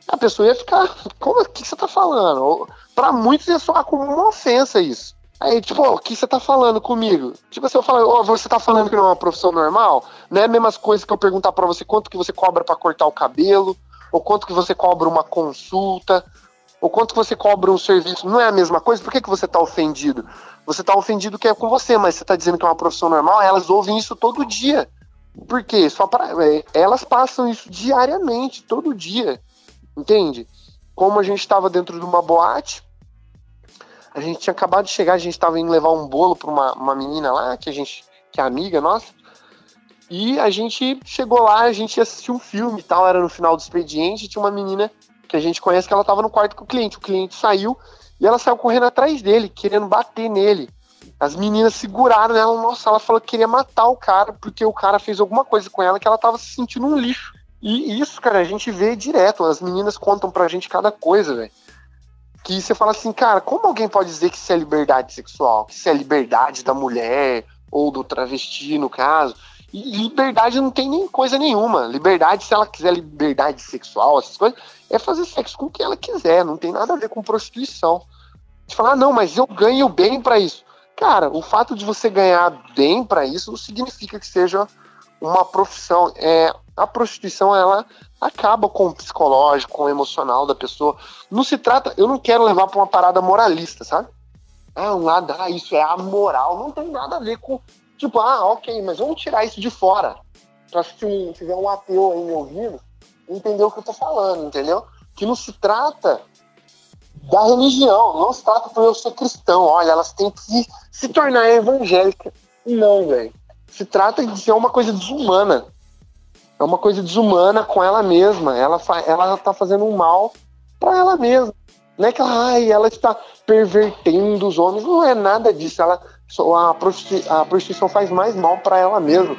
A pessoa ia ficar, como que você tá falando? Para muitos ia soar como uma ofensa isso. Aí, tipo, o que você tá falando comigo? Tipo assim, eu falo, oh, você tá falando que não é uma profissão normal? Não é a mesma coisa que eu perguntar para você quanto que você cobra para cortar o cabelo, ou quanto que você cobra uma consulta, ou quanto que você cobra um serviço. Não é a mesma coisa? Por que, que você tá ofendido? Você tá ofendido que é com você, mas você tá dizendo que é uma profissão normal, elas ouvem isso todo dia. Por quê? Só para é, elas passam isso diariamente, todo dia. Entende? Como a gente estava dentro de uma boate, a gente tinha acabado de chegar, a gente estava indo levar um bolo para uma, uma menina lá, que a gente que é amiga nossa. E a gente chegou lá, a gente assistiu um filme e tal, era no final do expediente, tinha uma menina que a gente conhece que ela estava no quarto com o cliente. O cliente saiu e ela saiu correndo atrás dele, querendo bater nele. As meninas seguraram ela, nossa, ela falou que queria matar o cara, porque o cara fez alguma coisa com ela que ela tava se sentindo um lixo. E isso, cara, a gente vê direto. As meninas contam pra gente cada coisa, velho. Que você fala assim, cara, como alguém pode dizer que isso é liberdade sexual? Que isso é liberdade da mulher, ou do travesti, no caso? E liberdade não tem nem coisa nenhuma. Liberdade, se ela quiser liberdade sexual, essas coisas, é fazer sexo com o que ela quiser. Não tem nada a ver com prostituição. De falar, ah, não, mas eu ganho bem para isso. Cara, o fato de você ganhar bem para isso não significa que seja uma profissão. É, a prostituição, ela acaba com o psicológico, com o emocional da pessoa. Não se trata, eu não quero levar para uma parada moralista, sabe? Ah, um lado, ah, isso é amoral. Não tem nada a ver com, tipo, ah, ok, mas vamos tirar isso de fora. Pra se um, tiver um ateu aí me ouvindo, entender o que eu tô falando, entendeu? Que não se trata da religião, não se trata por eu ser cristão. Olha, elas têm que se tornar evangélica. Não, velho. Se trata de ser uma coisa desumana. É uma coisa desumana com ela mesma. Ela, ela tá fazendo um mal para ela mesma. Não é que ela, ai, ela está pervertendo os homens. Não é nada disso. Ela, a, prostituição, a prostituição faz mais mal para ela mesma.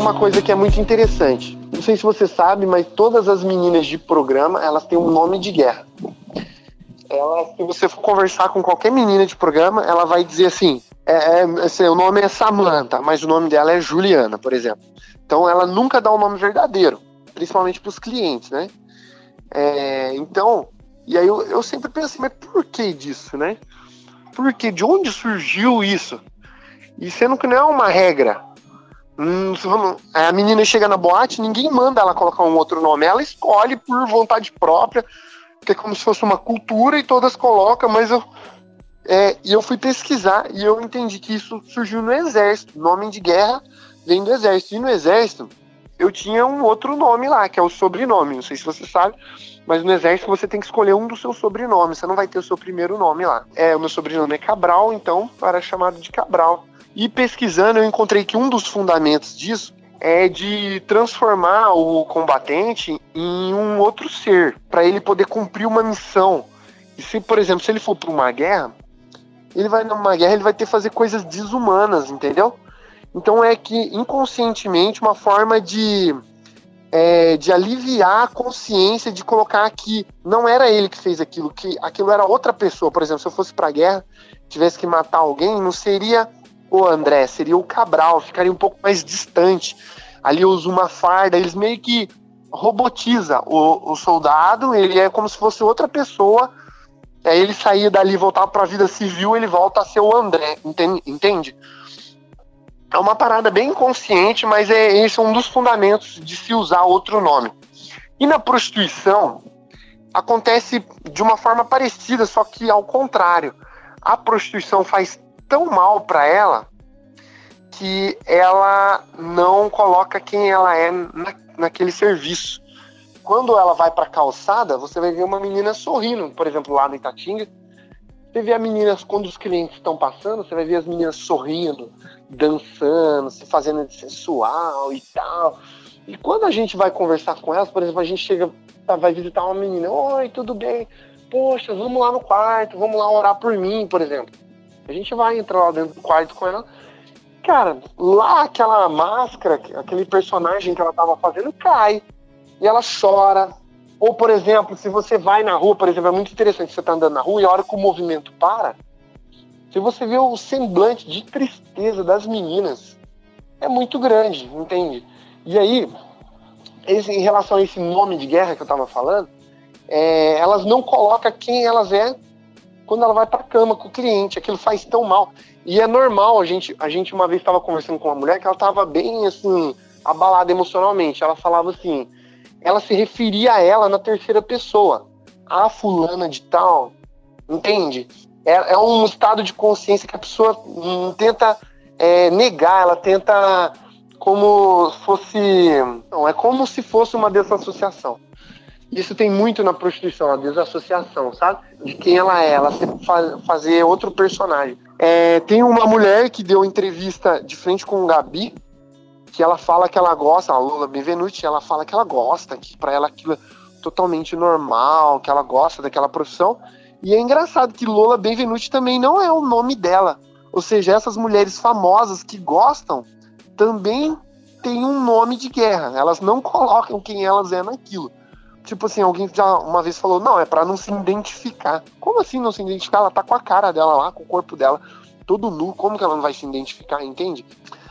uma coisa que é muito interessante. Não sei se você sabe, mas todas as meninas de programa, elas têm um nome de guerra. Ela, se você for conversar com qualquer menina de programa, ela vai dizer assim, é, é, assim, o nome é Samantha, mas o nome dela é Juliana, por exemplo. Então ela nunca dá o um nome verdadeiro, principalmente para os clientes, né? É, então, e aí eu, eu sempre assim, mas por que disso, né? Por que? De onde surgiu isso? E sendo que não é uma regra, a menina chega na boate, ninguém manda ela colocar um outro nome, ela escolhe por vontade própria, que é como se fosse uma cultura e todas colocam, mas eu, é, e eu fui pesquisar e eu entendi que isso surgiu no exército. Nome de guerra vem do exército. E no exército eu tinha um outro nome lá, que é o sobrenome. Não sei se você sabe, mas no exército você tem que escolher um dos seus sobrenomes. Você não vai ter o seu primeiro nome lá. É, o meu sobrenome é Cabral, então era chamado de Cabral. E pesquisando, eu encontrei que um dos fundamentos disso é de transformar o combatente em um outro ser, para ele poder cumprir uma missão. E se, por exemplo, se ele for para uma guerra, ele vai numa guerra, ele vai ter que fazer coisas desumanas, entendeu? Então é que inconscientemente uma forma de é, de aliviar a consciência de colocar que não era ele que fez aquilo, que aquilo era outra pessoa. Por exemplo, se eu fosse para a guerra, tivesse que matar alguém, não seria o André, seria o Cabral, ficaria um pouco mais distante. Ali usa uma farda, eles meio que robotiza o, o soldado, ele é como se fosse outra pessoa. Aí ele sair dali voltar para a vida civil, ele volta a ser o André, entende? É uma parada bem inconsciente, mas é esse é um dos fundamentos de se usar outro nome. E na prostituição acontece de uma forma parecida, só que ao contrário. A prostituição faz tão mal para ela que ela não coloca quem ela é na, naquele serviço. Quando ela vai para calçada, você vai ver uma menina sorrindo, por exemplo, lá no Itatinga. Você vê as meninas, quando os clientes estão passando, você vai ver as meninas sorrindo, dançando, se fazendo de sensual e tal. E quando a gente vai conversar com elas, por exemplo, a gente chega, tá, vai visitar uma menina, oi, tudo bem? Poxa, vamos lá no quarto, vamos lá orar por mim, por exemplo. A gente vai entrar lá dentro do quarto com ela. Cara, lá aquela máscara, aquele personagem que ela tava fazendo cai. E ela chora. Ou, por exemplo, se você vai na rua, por exemplo, é muito interessante, você tá andando na rua e a hora que o movimento para, se você vê o semblante de tristeza das meninas, é muito grande, entende? E aí, esse, em relação a esse nome de guerra que eu tava falando, é, elas não colocam quem elas é quando ela vai para cama com o cliente. Aquilo faz tão mal. E é normal, a gente, a gente uma vez estava conversando com uma mulher que ela estava bem assim, abalada emocionalmente. Ela falava assim, ela se referia a ela na terceira pessoa. A fulana de tal, entende? É, é um estado de consciência que a pessoa hum, tenta é, negar, ela tenta como fosse. Não, é como se fosse uma desassociação. Isso tem muito na prostituição, a desassociação, sabe? De quem ela é, ela fazer outro personagem. É, tem uma mulher que deu entrevista de frente com o Gabi, que ela fala que ela gosta, a Lula Benvenuti, ela fala que ela gosta, que para ela aquilo é totalmente normal, que ela gosta daquela profissão. E é engraçado que Lola Benvenuti também não é o nome dela. Ou seja, essas mulheres famosas que gostam também têm um nome de guerra. Elas não colocam quem elas é naquilo. Tipo assim, alguém já uma vez falou, não, é para não se identificar. Como assim não se identificar? Ela tá com a cara dela lá, com o corpo dela, todo nu, como que ela não vai se identificar, entende?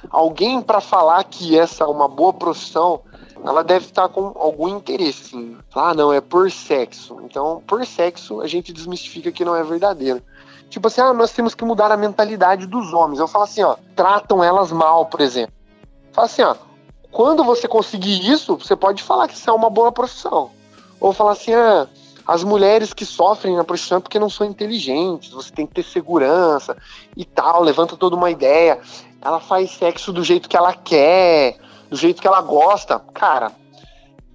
Alguém para falar que essa é uma boa profissão, ela deve estar com algum interesse, assim. Ah, não, é por sexo. Então, por sexo, a gente desmistifica que não é verdadeiro. Tipo assim, ah, nós temos que mudar a mentalidade dos homens. Eu falo assim, ó, tratam elas mal, por exemplo. Fala assim, ó, quando você conseguir isso, você pode falar que isso é uma boa profissão. Ou falar assim, ah, as mulheres que sofrem na prostituição é porque não são inteligentes, você tem que ter segurança e tal, levanta toda uma ideia. Ela faz sexo do jeito que ela quer, do jeito que ela gosta. Cara,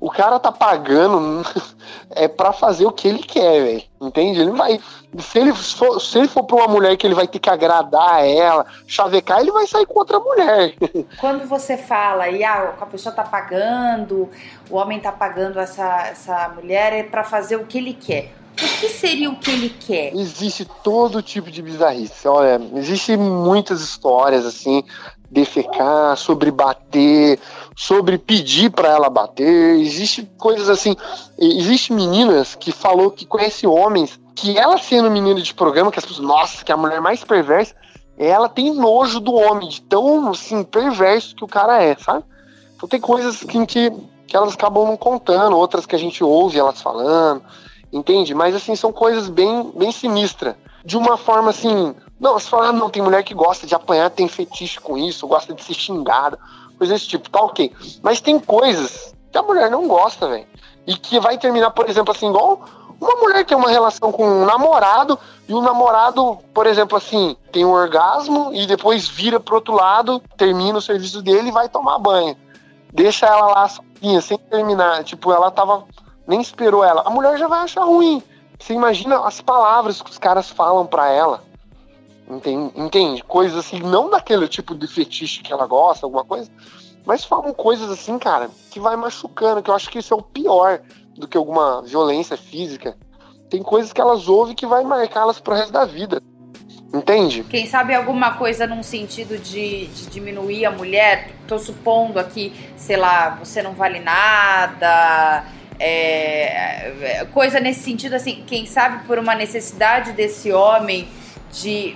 o cara tá pagando é para fazer o que ele quer, velho. Entende? Ele vai. Se ele, for, se ele for pra uma mulher que ele vai ter que agradar ela, chavecar, ele vai sair com outra mulher. Quando você fala e ah, a pessoa tá pagando, o homem tá pagando essa, essa mulher é para fazer o que ele quer. O que seria o que ele quer? Existe todo tipo de bizarrice. Olha, existe muitas histórias assim defecar, sobre bater, sobre pedir para ela bater. Existe coisas assim. Existe meninas que falou que conhece homens que ela sendo menina de programa, que as pessoas, nossa, que é a mulher mais perversa, ela tem nojo do homem, de tão assim, perverso que o cara é, sabe? Então tem coisas que, que, que elas acabam não contando, outras que a gente ouve elas falando, entende? Mas assim, são coisas bem, bem sinistras. De uma forma assim, não, você fala, ah, não, tem mulher que gosta de apanhar, tem fetiche com isso, gosta de ser xingada, coisas desse tipo, tá ok. Mas tem coisas que a mulher não gosta, velho. E que vai terminar, por exemplo, assim, igual uma mulher tem uma relação com um namorado e o namorado, por exemplo, assim, tem um orgasmo e depois vira pro outro lado, termina o serviço dele e vai tomar banho. Deixa ela lá sozinha, sem terminar. Tipo, ela tava. Nem esperou ela. A mulher já vai achar ruim. Você imagina as palavras que os caras falam para ela. Entende? Entende? Coisas assim, não daquele tipo de fetiche que ela gosta, alguma coisa, mas falam coisas assim, cara, que vai machucando, que eu acho que isso é o pior do que alguma violência física. Tem coisas que elas ouvem que vai marcá-las pro resto da vida. Entende? Quem sabe alguma coisa num sentido de, de, diminuir a mulher? Tô supondo aqui, sei lá, você não vale nada. É, coisa nesse sentido, assim, quem sabe por uma necessidade desse homem de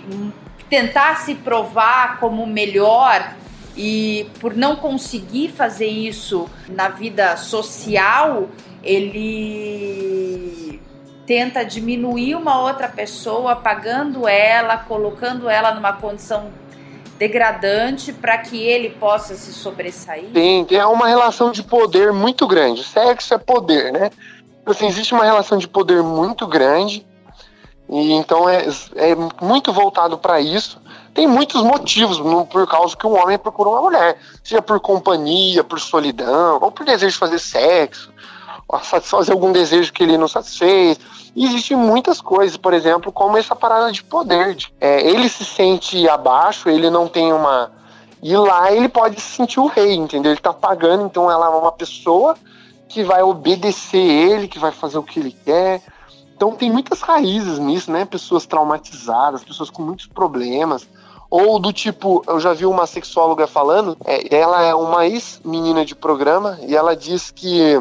tentar se provar como melhor e por não conseguir fazer isso na vida social, ele tenta diminuir uma outra pessoa, pagando ela, colocando ela numa condição degradante para que ele possa se sobressair? Tem, tem uma relação de poder muito grande. Sexo é poder, né? Assim, existe uma relação de poder muito grande e então é, é muito voltado para isso. Tem muitos motivos no, por causa que um homem procura uma mulher, seja por companhia, por solidão, ou por desejo de fazer sexo, satisfazer algum desejo que ele não satisfez. E existem muitas coisas, por exemplo, como essa parada de poder. De, é, ele se sente abaixo, ele não tem uma. E lá ele pode se sentir o rei, entendeu? Ele tá pagando, então ela é uma pessoa que vai obedecer ele, que vai fazer o que ele quer então tem muitas raízes nisso, né? Pessoas traumatizadas, pessoas com muitos problemas. Ou do tipo, eu já vi uma sexóloga falando, é, ela é uma ex-menina de programa, e ela diz que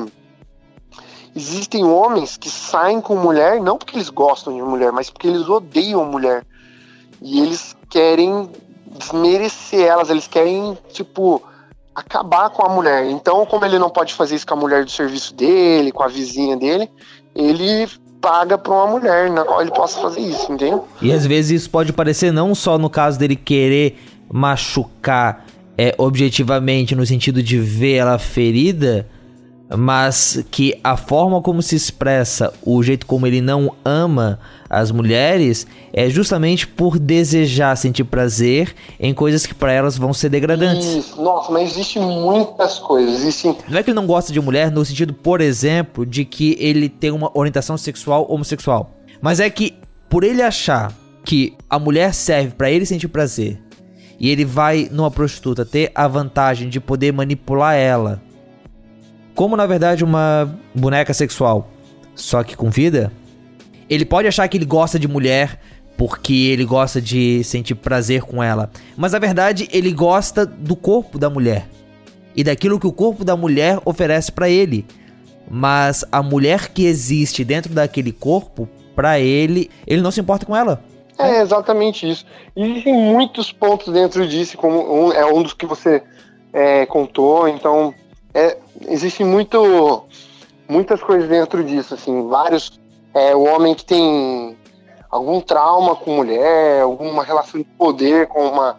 existem homens que saem com mulher não porque eles gostam de mulher, mas porque eles odeiam mulher. E eles querem desmerecer elas, eles querem, tipo, acabar com a mulher. Então, como ele não pode fazer isso com a mulher do serviço dele, com a vizinha dele, ele paga para uma mulher na qual ele possa fazer isso, entendeu? E às vezes isso pode parecer não só no caso dele querer machucar é, objetivamente no sentido de ver ela ferida, mas que a forma como se expressa, o jeito como ele não ama as mulheres, é justamente por desejar sentir prazer em coisas que para elas vão ser degradantes. Isso. Nossa, mas existem muitas coisas. Existem... Não é que ele não gosta de mulher no sentido, por exemplo, de que ele tem uma orientação sexual homossexual, mas é que por ele achar que a mulher serve para ele sentir prazer e ele vai numa prostituta ter a vantagem de poder manipular ela como na verdade uma boneca sexual, só que com vida, ele pode achar que ele gosta de mulher porque ele gosta de sentir prazer com ela, mas na verdade ele gosta do corpo da mulher. e daquilo que o corpo da mulher oferece para ele. Mas a mulher que existe dentro daquele corpo, para ele, ele não se importa com ela. É exatamente isso. E existem muitos pontos dentro disso, como um, é um dos que você é, contou. Então, é, existe muito, muitas coisas dentro disso, assim, vários. É, o homem que tem algum trauma com mulher, alguma relação de poder com uma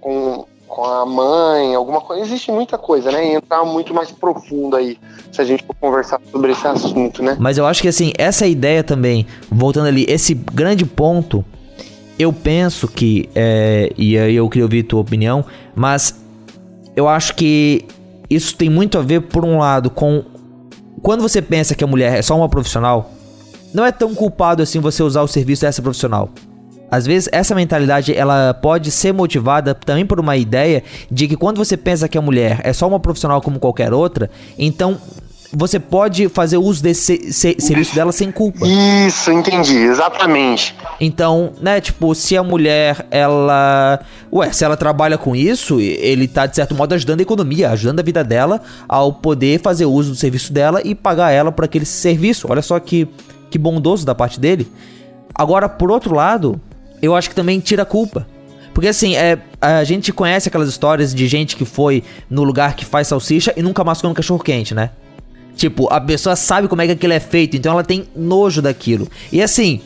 com, com a mãe, alguma coisa. Existe muita coisa, né? E entrar muito mais profundo aí, se a gente for conversar sobre esse assunto, né? Mas eu acho que assim, essa ideia também, voltando ali, esse grande ponto, eu penso que, é, e aí eu queria ouvir tua opinião, mas eu acho que isso tem muito a ver, por um lado, com quando você pensa que a mulher é só uma profissional, não é tão culpado assim você usar o serviço dessa profissional. Às vezes essa mentalidade ela pode ser motivada também por uma ideia de que quando você pensa que a mulher é só uma profissional como qualquer outra, então você pode fazer uso desse serviço dela sem culpa. Isso, entendi, exatamente. Então, né, tipo, se a mulher, ela. Ué, se ela trabalha com isso, ele tá, de certo modo, ajudando a economia, ajudando a vida dela ao poder fazer uso do serviço dela e pagar ela por aquele serviço. Olha só que, que bondoso da parte dele. Agora, por outro lado, eu acho que também tira a culpa. Porque assim, é, a gente conhece aquelas histórias de gente que foi no lugar que faz salsicha e nunca mais comeu um cachorro quente, né? Tipo, a pessoa sabe como é que aquilo é feito, então ela tem nojo daquilo. E assim,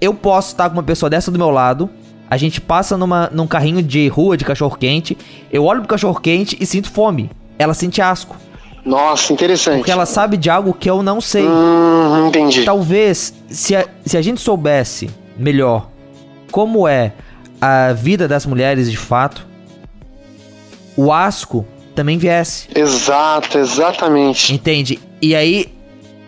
eu posso estar com uma pessoa dessa do meu lado, a gente passa numa, num carrinho de rua de cachorro quente, eu olho pro cachorro quente e sinto fome. Ela sente asco. Nossa, interessante. Porque ela sabe de algo que eu não sei. Hum, entendi. Talvez, se a, se a gente soubesse melhor como é a vida das mulheres de fato, o asco também viesse. Exato, exatamente. Entende? E aí,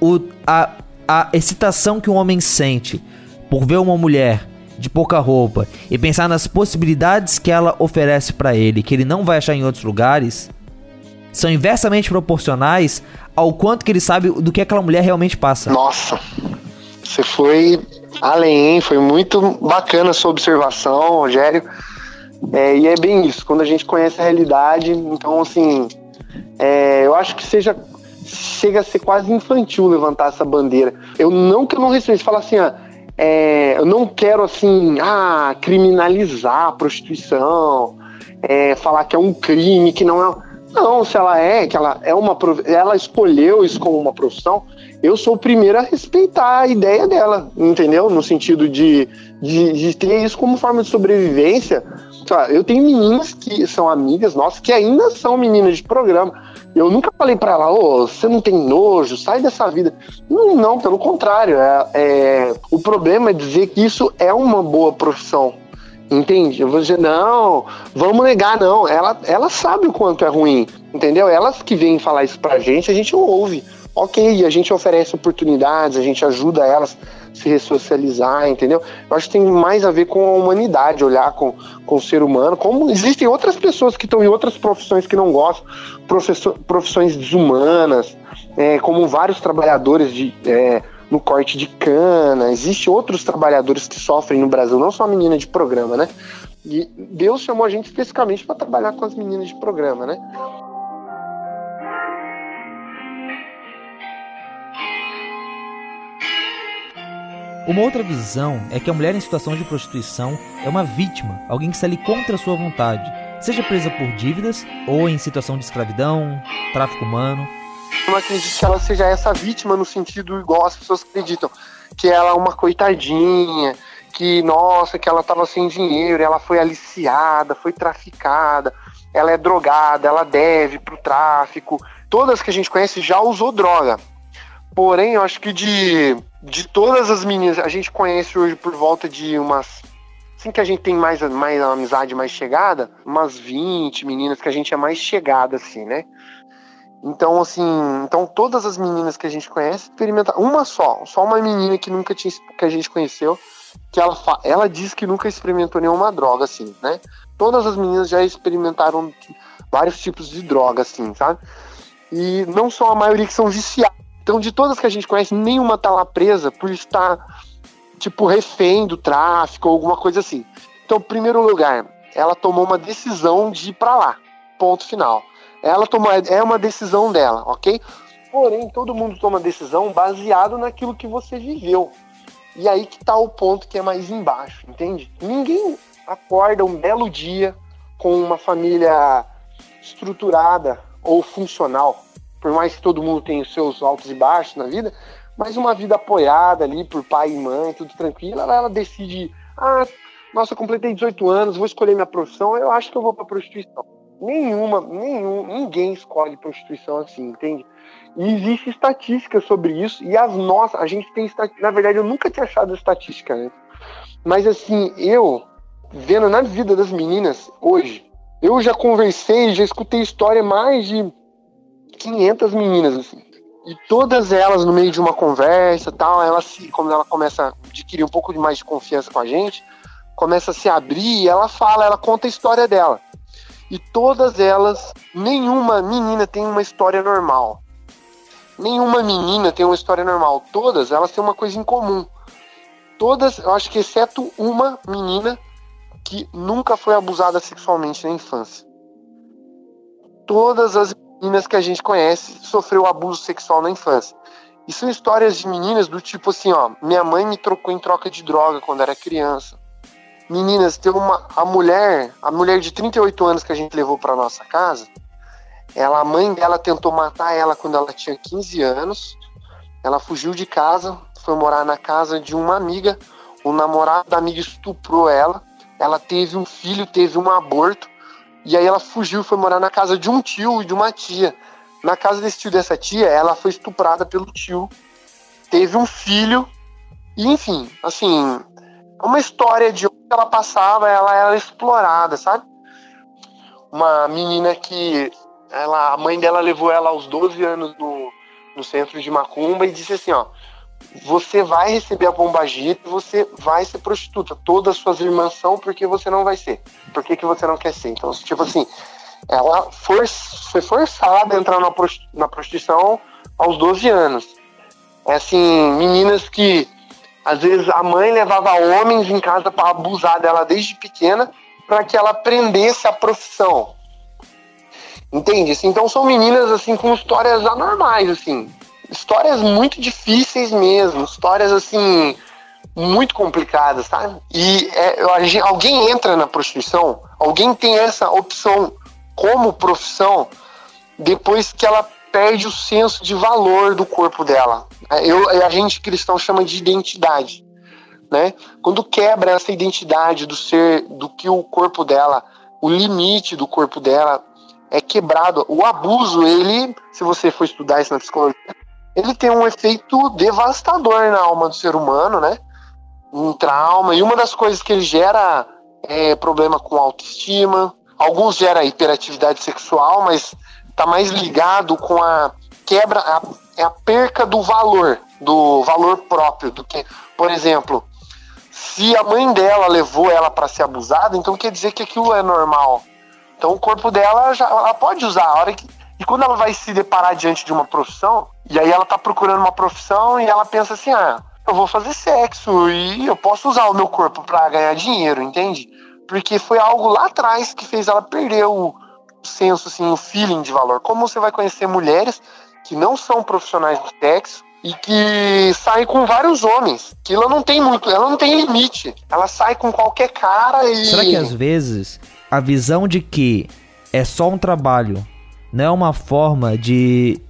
o, a, a excitação que um homem sente por ver uma mulher de pouca roupa e pensar nas possibilidades que ela oferece para ele, que ele não vai achar em outros lugares, são inversamente proporcionais ao quanto que ele sabe do que aquela mulher realmente passa. Nossa, você foi além, hein? foi muito bacana a sua observação, Rogério. É, e é bem isso, quando a gente conhece a realidade, então assim, é, eu acho que seja chega a ser quase infantil levantar essa bandeira. Eu não que eu não respeito, falar assim, ah, é, eu não quero assim, ah, criminalizar a prostituição, é, falar que é um crime, que não é. Não, se ela é, que ela é uma ela escolheu isso como uma profissão, eu sou o primeiro a respeitar a ideia dela, entendeu? No sentido de, de, de ter isso como forma de sobrevivência eu tenho meninas que são amigas nossas que ainda são meninas de programa. Eu nunca falei para ela, ô, oh, você não tem nojo, sai dessa vida. Não, não pelo contrário. É, é, o problema é dizer que isso é uma boa profissão. Entende? Eu vou dizer, não, vamos negar, não. Ela, ela sabe o quanto é ruim, entendeu? Elas que vêm falar isso pra gente, a gente ouve. Ok, a gente oferece oportunidades, a gente ajuda elas se ressocializar, entendeu? Eu acho que tem mais a ver com a humanidade, olhar com, com o ser humano. Como existem outras pessoas que estão em outras profissões que não gostam, profissões desumanas, é, como vários trabalhadores de, é, no corte de cana. Existem outros trabalhadores que sofrem no Brasil, não só a menina de programa, né? E Deus chamou a gente especificamente para trabalhar com as meninas de programa, né? Uma outra visão é que a mulher em situação de prostituição é uma vítima, alguém que está ali contra sua vontade, seja presa por dívidas ou em situação de escravidão, tráfico humano. Eu não acredito que ela seja essa vítima no sentido igual as pessoas acreditam, que ela é uma coitadinha, que nossa, que ela estava sem dinheiro, ela foi aliciada, foi traficada, ela é drogada, ela deve pro tráfico. Todas que a gente conhece já usou droga. Porém, eu acho que de de todas as meninas, a gente conhece hoje por volta de umas. Assim que a gente tem mais, mais amizade mais chegada, umas 20 meninas que a gente é mais chegada, assim, né? Então, assim, então todas as meninas que a gente conhece experimentaram. Uma só, só uma menina que nunca tinha que a gente conheceu, que ela, ela diz que nunca experimentou nenhuma droga, assim, né? Todas as meninas já experimentaram vários tipos de droga, assim, sabe? E não são a maioria que são viciadas então, de todas que a gente conhece, nenhuma tá lá presa por estar, tipo, refém do tráfico ou alguma coisa assim. Então, em primeiro lugar, ela tomou uma decisão de ir para lá. Ponto final. Ela toma, é uma decisão dela, ok? Porém, todo mundo toma decisão baseado naquilo que você viveu. E aí que tá o ponto que é mais embaixo, entende? Ninguém acorda um belo dia com uma família estruturada ou funcional, por mais que todo mundo tenha os seus altos e baixos na vida, mas uma vida apoiada ali por pai e mãe, tudo tranquilo, ela, ela decide, ah, nossa, completei 18 anos, vou escolher minha profissão, eu acho que eu vou para prostituição. Nenhuma, nenhum, ninguém escolhe prostituição assim, entende? E existe estatística sobre isso, e as nossas, a gente tem na verdade eu nunca tinha achado estatística, né? Mas assim, eu vendo na vida das meninas hoje, eu já conversei, já escutei história mais de 500 meninas assim. E todas elas no meio de uma conversa, tal, ela se, quando ela começa a adquirir um pouco mais de confiança com a gente, começa a se abrir, e ela fala, ela conta a história dela. E todas elas, nenhuma menina tem uma história normal. Nenhuma menina tem uma história normal. Todas elas têm uma coisa em comum. Todas, eu acho que exceto uma menina que nunca foi abusada sexualmente na infância. Todas as meninas que a gente conhece sofreu abuso sexual na infância. E são histórias de meninas do tipo assim, ó, minha mãe me trocou em troca de droga quando era criança. Meninas, tem uma a mulher, a mulher de 38 anos que a gente levou para nossa casa, ela, a mãe dela tentou matar ela quando ela tinha 15 anos. Ela fugiu de casa, foi morar na casa de uma amiga. O namorado da amiga estuprou ela. Ela teve um filho, teve um aborto. E aí ela fugiu foi morar na casa de um tio e de uma tia. Na casa desse tio e dessa tia, ela foi estuprada pelo tio. Teve um filho. E enfim, assim, uma história de onde ela passava, ela era explorada, sabe? Uma menina que ela, a mãe dela levou ela aos 12 anos no, no centro de Macumba e disse assim, ó, você vai receber a bomba e você vai ser prostituta. Todas as suas irmãs são, porque você não vai ser? Por que, que você não quer ser? Então, tipo assim, ela for, foi forçada a entrar na prostituição aos 12 anos. É assim, meninas que às vezes a mãe levava homens em casa para abusar dela desde pequena para que ela aprendesse a profissão. Entende? Então são meninas assim com histórias anormais, assim. Histórias muito difíceis mesmo, histórias assim muito complicadas, sabe? E é, alguém entra na prostituição, alguém tem essa opção como profissão depois que ela perde o senso de valor do corpo dela. Eu, a gente cristão chama de identidade, né? Quando quebra essa identidade do ser, do que o corpo dela, o limite do corpo dela é quebrado. O abuso, ele, se você for estudar isso na psicologia, ele tem um efeito devastador na alma do ser humano, né? Um trauma. E uma das coisas que ele gera é problema com autoestima. Alguns gera hiperatividade sexual, mas tá mais ligado com a quebra, a, é a perca do valor, do valor próprio, do que, por exemplo, se a mãe dela levou ela para ser abusada, então quer dizer que aquilo é normal. Então o corpo dela já ela pode usar a hora que e quando ela vai se deparar diante de uma profissão, e aí ela tá procurando uma profissão e ela pensa assim: "Ah, eu vou fazer sexo e eu posso usar o meu corpo para ganhar dinheiro", entende? Porque foi algo lá atrás que fez ela perder o senso assim, o feeling de valor. Como você vai conhecer mulheres que não são profissionais do sexo e que saem com vários homens, que ela não tem muito, ela não tem limite. Ela sai com qualquer cara e Será que às vezes a visão de que é só um trabalho não é uma forma de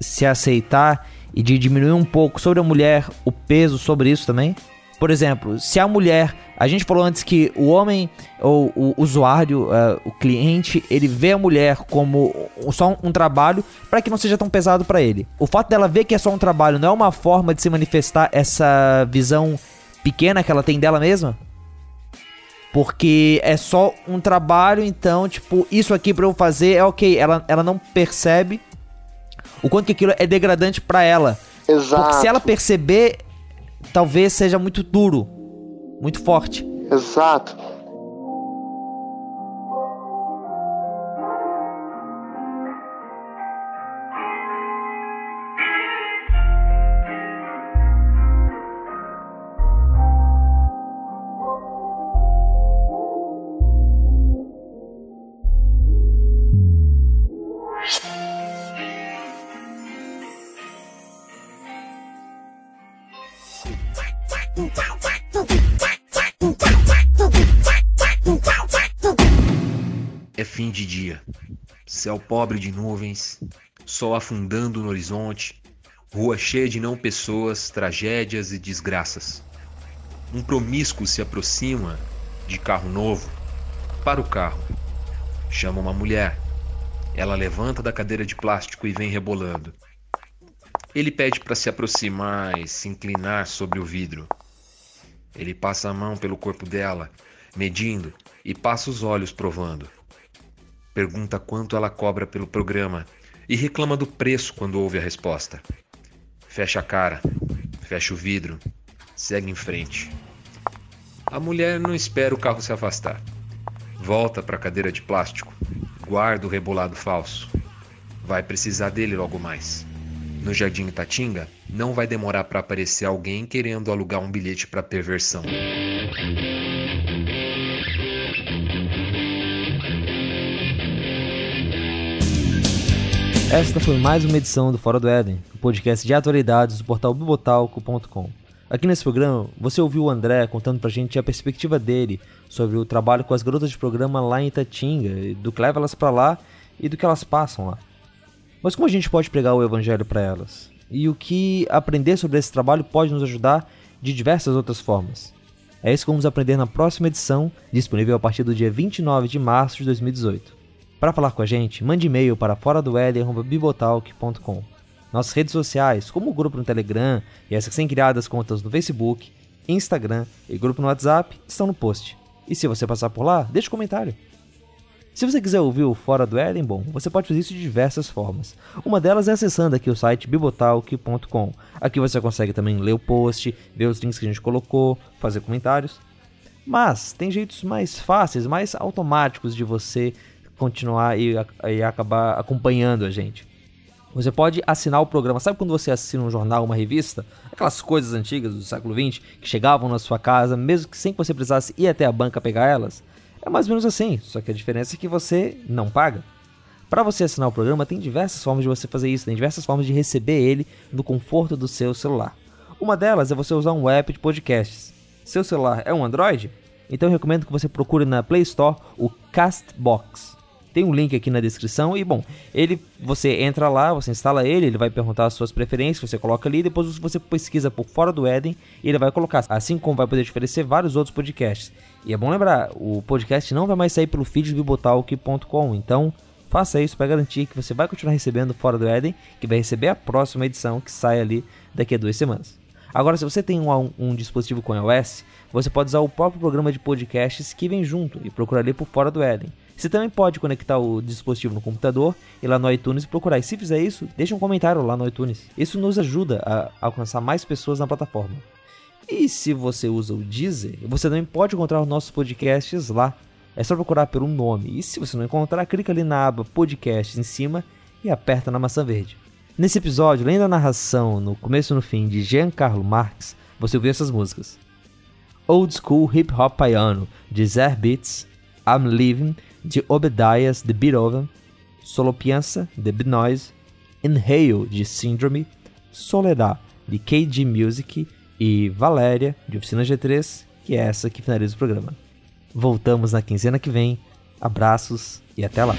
se aceitar e de diminuir um pouco sobre a mulher o peso sobre isso também? Por exemplo, se a mulher, a gente falou antes que o homem ou o usuário, uh, o cliente, ele vê a mulher como só um, um trabalho para que não seja tão pesado para ele. O fato dela ver que é só um trabalho não é uma forma de se manifestar essa visão pequena que ela tem dela mesma? Porque é só um trabalho, então, tipo, isso aqui pra eu fazer é ok. Ela, ela não percebe o quanto que aquilo é degradante para ela. Exato. Porque se ela perceber, talvez seja muito duro, muito forte. Exato. Céu pobre de nuvens, sol afundando no horizonte, rua cheia de não pessoas, tragédias e desgraças. Um promíscuo se aproxima de carro novo. Para o carro. Chama uma mulher. Ela levanta da cadeira de plástico e vem rebolando. Ele pede para se aproximar e se inclinar sobre o vidro. Ele passa a mão pelo corpo dela, medindo, e passa os olhos provando. Pergunta quanto ela cobra pelo programa e reclama do preço quando ouve a resposta. Fecha a cara, fecha o vidro, segue em frente. A mulher não espera o carro se afastar. Volta para a cadeira de plástico, guarda o rebolado falso. Vai precisar dele logo mais. No Jardim Itatinga, não vai demorar para aparecer alguém querendo alugar um bilhete para perversão. Esta foi mais uma edição do Fora do Éden, o podcast de atualidades do portal bibotalco.com. Aqui nesse programa, você ouviu o André contando pra gente a perspectiva dele sobre o trabalho com as garotas de programa lá em Itatinga, do que leva elas pra lá e do que elas passam lá. Mas como a gente pode pregar o evangelho para elas? E o que aprender sobre esse trabalho pode nos ajudar de diversas outras formas? É isso que vamos aprender na próxima edição, disponível a partir do dia 29 de março de 2018. Para falar com a gente, mande e-mail para fora do bibotalk.com. Nossas redes sociais, como o grupo no Telegram e as recém-criadas contas no Facebook, Instagram e grupo no WhatsApp, estão no post. E se você passar por lá, deixe um comentário. Se você quiser ouvir o Fora do Éden, bom, você pode fazer isso de diversas formas. Uma delas é acessando aqui o site bibotalk.com. Aqui você consegue também ler o post, ver os links que a gente colocou, fazer comentários. Mas tem jeitos mais fáceis, mais automáticos de você continuar e, e acabar acompanhando a gente. Você pode assinar o programa. Sabe quando você assina um jornal, uma revista? Aquelas coisas antigas do século XX que chegavam na sua casa, mesmo que sem que você precisasse ir até a banca pegar elas? É mais ou menos assim, só que a diferença é que você não paga. Para você assinar o programa, tem diversas formas de você fazer isso, tem diversas formas de receber ele no conforto do seu celular. Uma delas é você usar um app de podcasts. Seu celular é um Android? Então eu recomendo que você procure na Play Store o Castbox. Tem um link aqui na descrição e bom, ele você entra lá, você instala ele, ele vai perguntar as suas preferências, você coloca ali, depois você pesquisa por fora do Eden e ele vai colocar, assim como vai poder te oferecer vários outros podcasts. E é bom lembrar, o podcast não vai mais sair pelo feed do bibotalk.com, então faça isso para garantir que você vai continuar recebendo fora do Eden, que vai receber a próxima edição que sai ali daqui a duas semanas. Agora, se você tem um, um, dispositivo com iOS, você pode usar o próprio programa de podcasts que vem junto e procurar ali por fora do Eden. Você também pode conectar o dispositivo no computador e lá no iTunes e procurar. E se fizer isso, deixe um comentário lá no iTunes. Isso nos ajuda a alcançar mais pessoas na plataforma. E se você usa o Deezer, você também pode encontrar os nossos podcasts lá. É só procurar pelo nome. E se você não encontrar, clica ali na aba Podcasts em cima e aperta na maçã verde. Nesse episódio, além da narração no começo e no fim de Giancarlo Marx, você ouviu essas músicas. Old School Hip Hop Piano, de Zer Beats, I'm Living, de Obedias de Beethoven, Solopiança, de Benoise, Inhale, de Syndrome, Soledad, de KG Music e Valéria, de Oficina G3, que é essa que finaliza o programa. Voltamos na quinzena que vem. Abraços e até lá!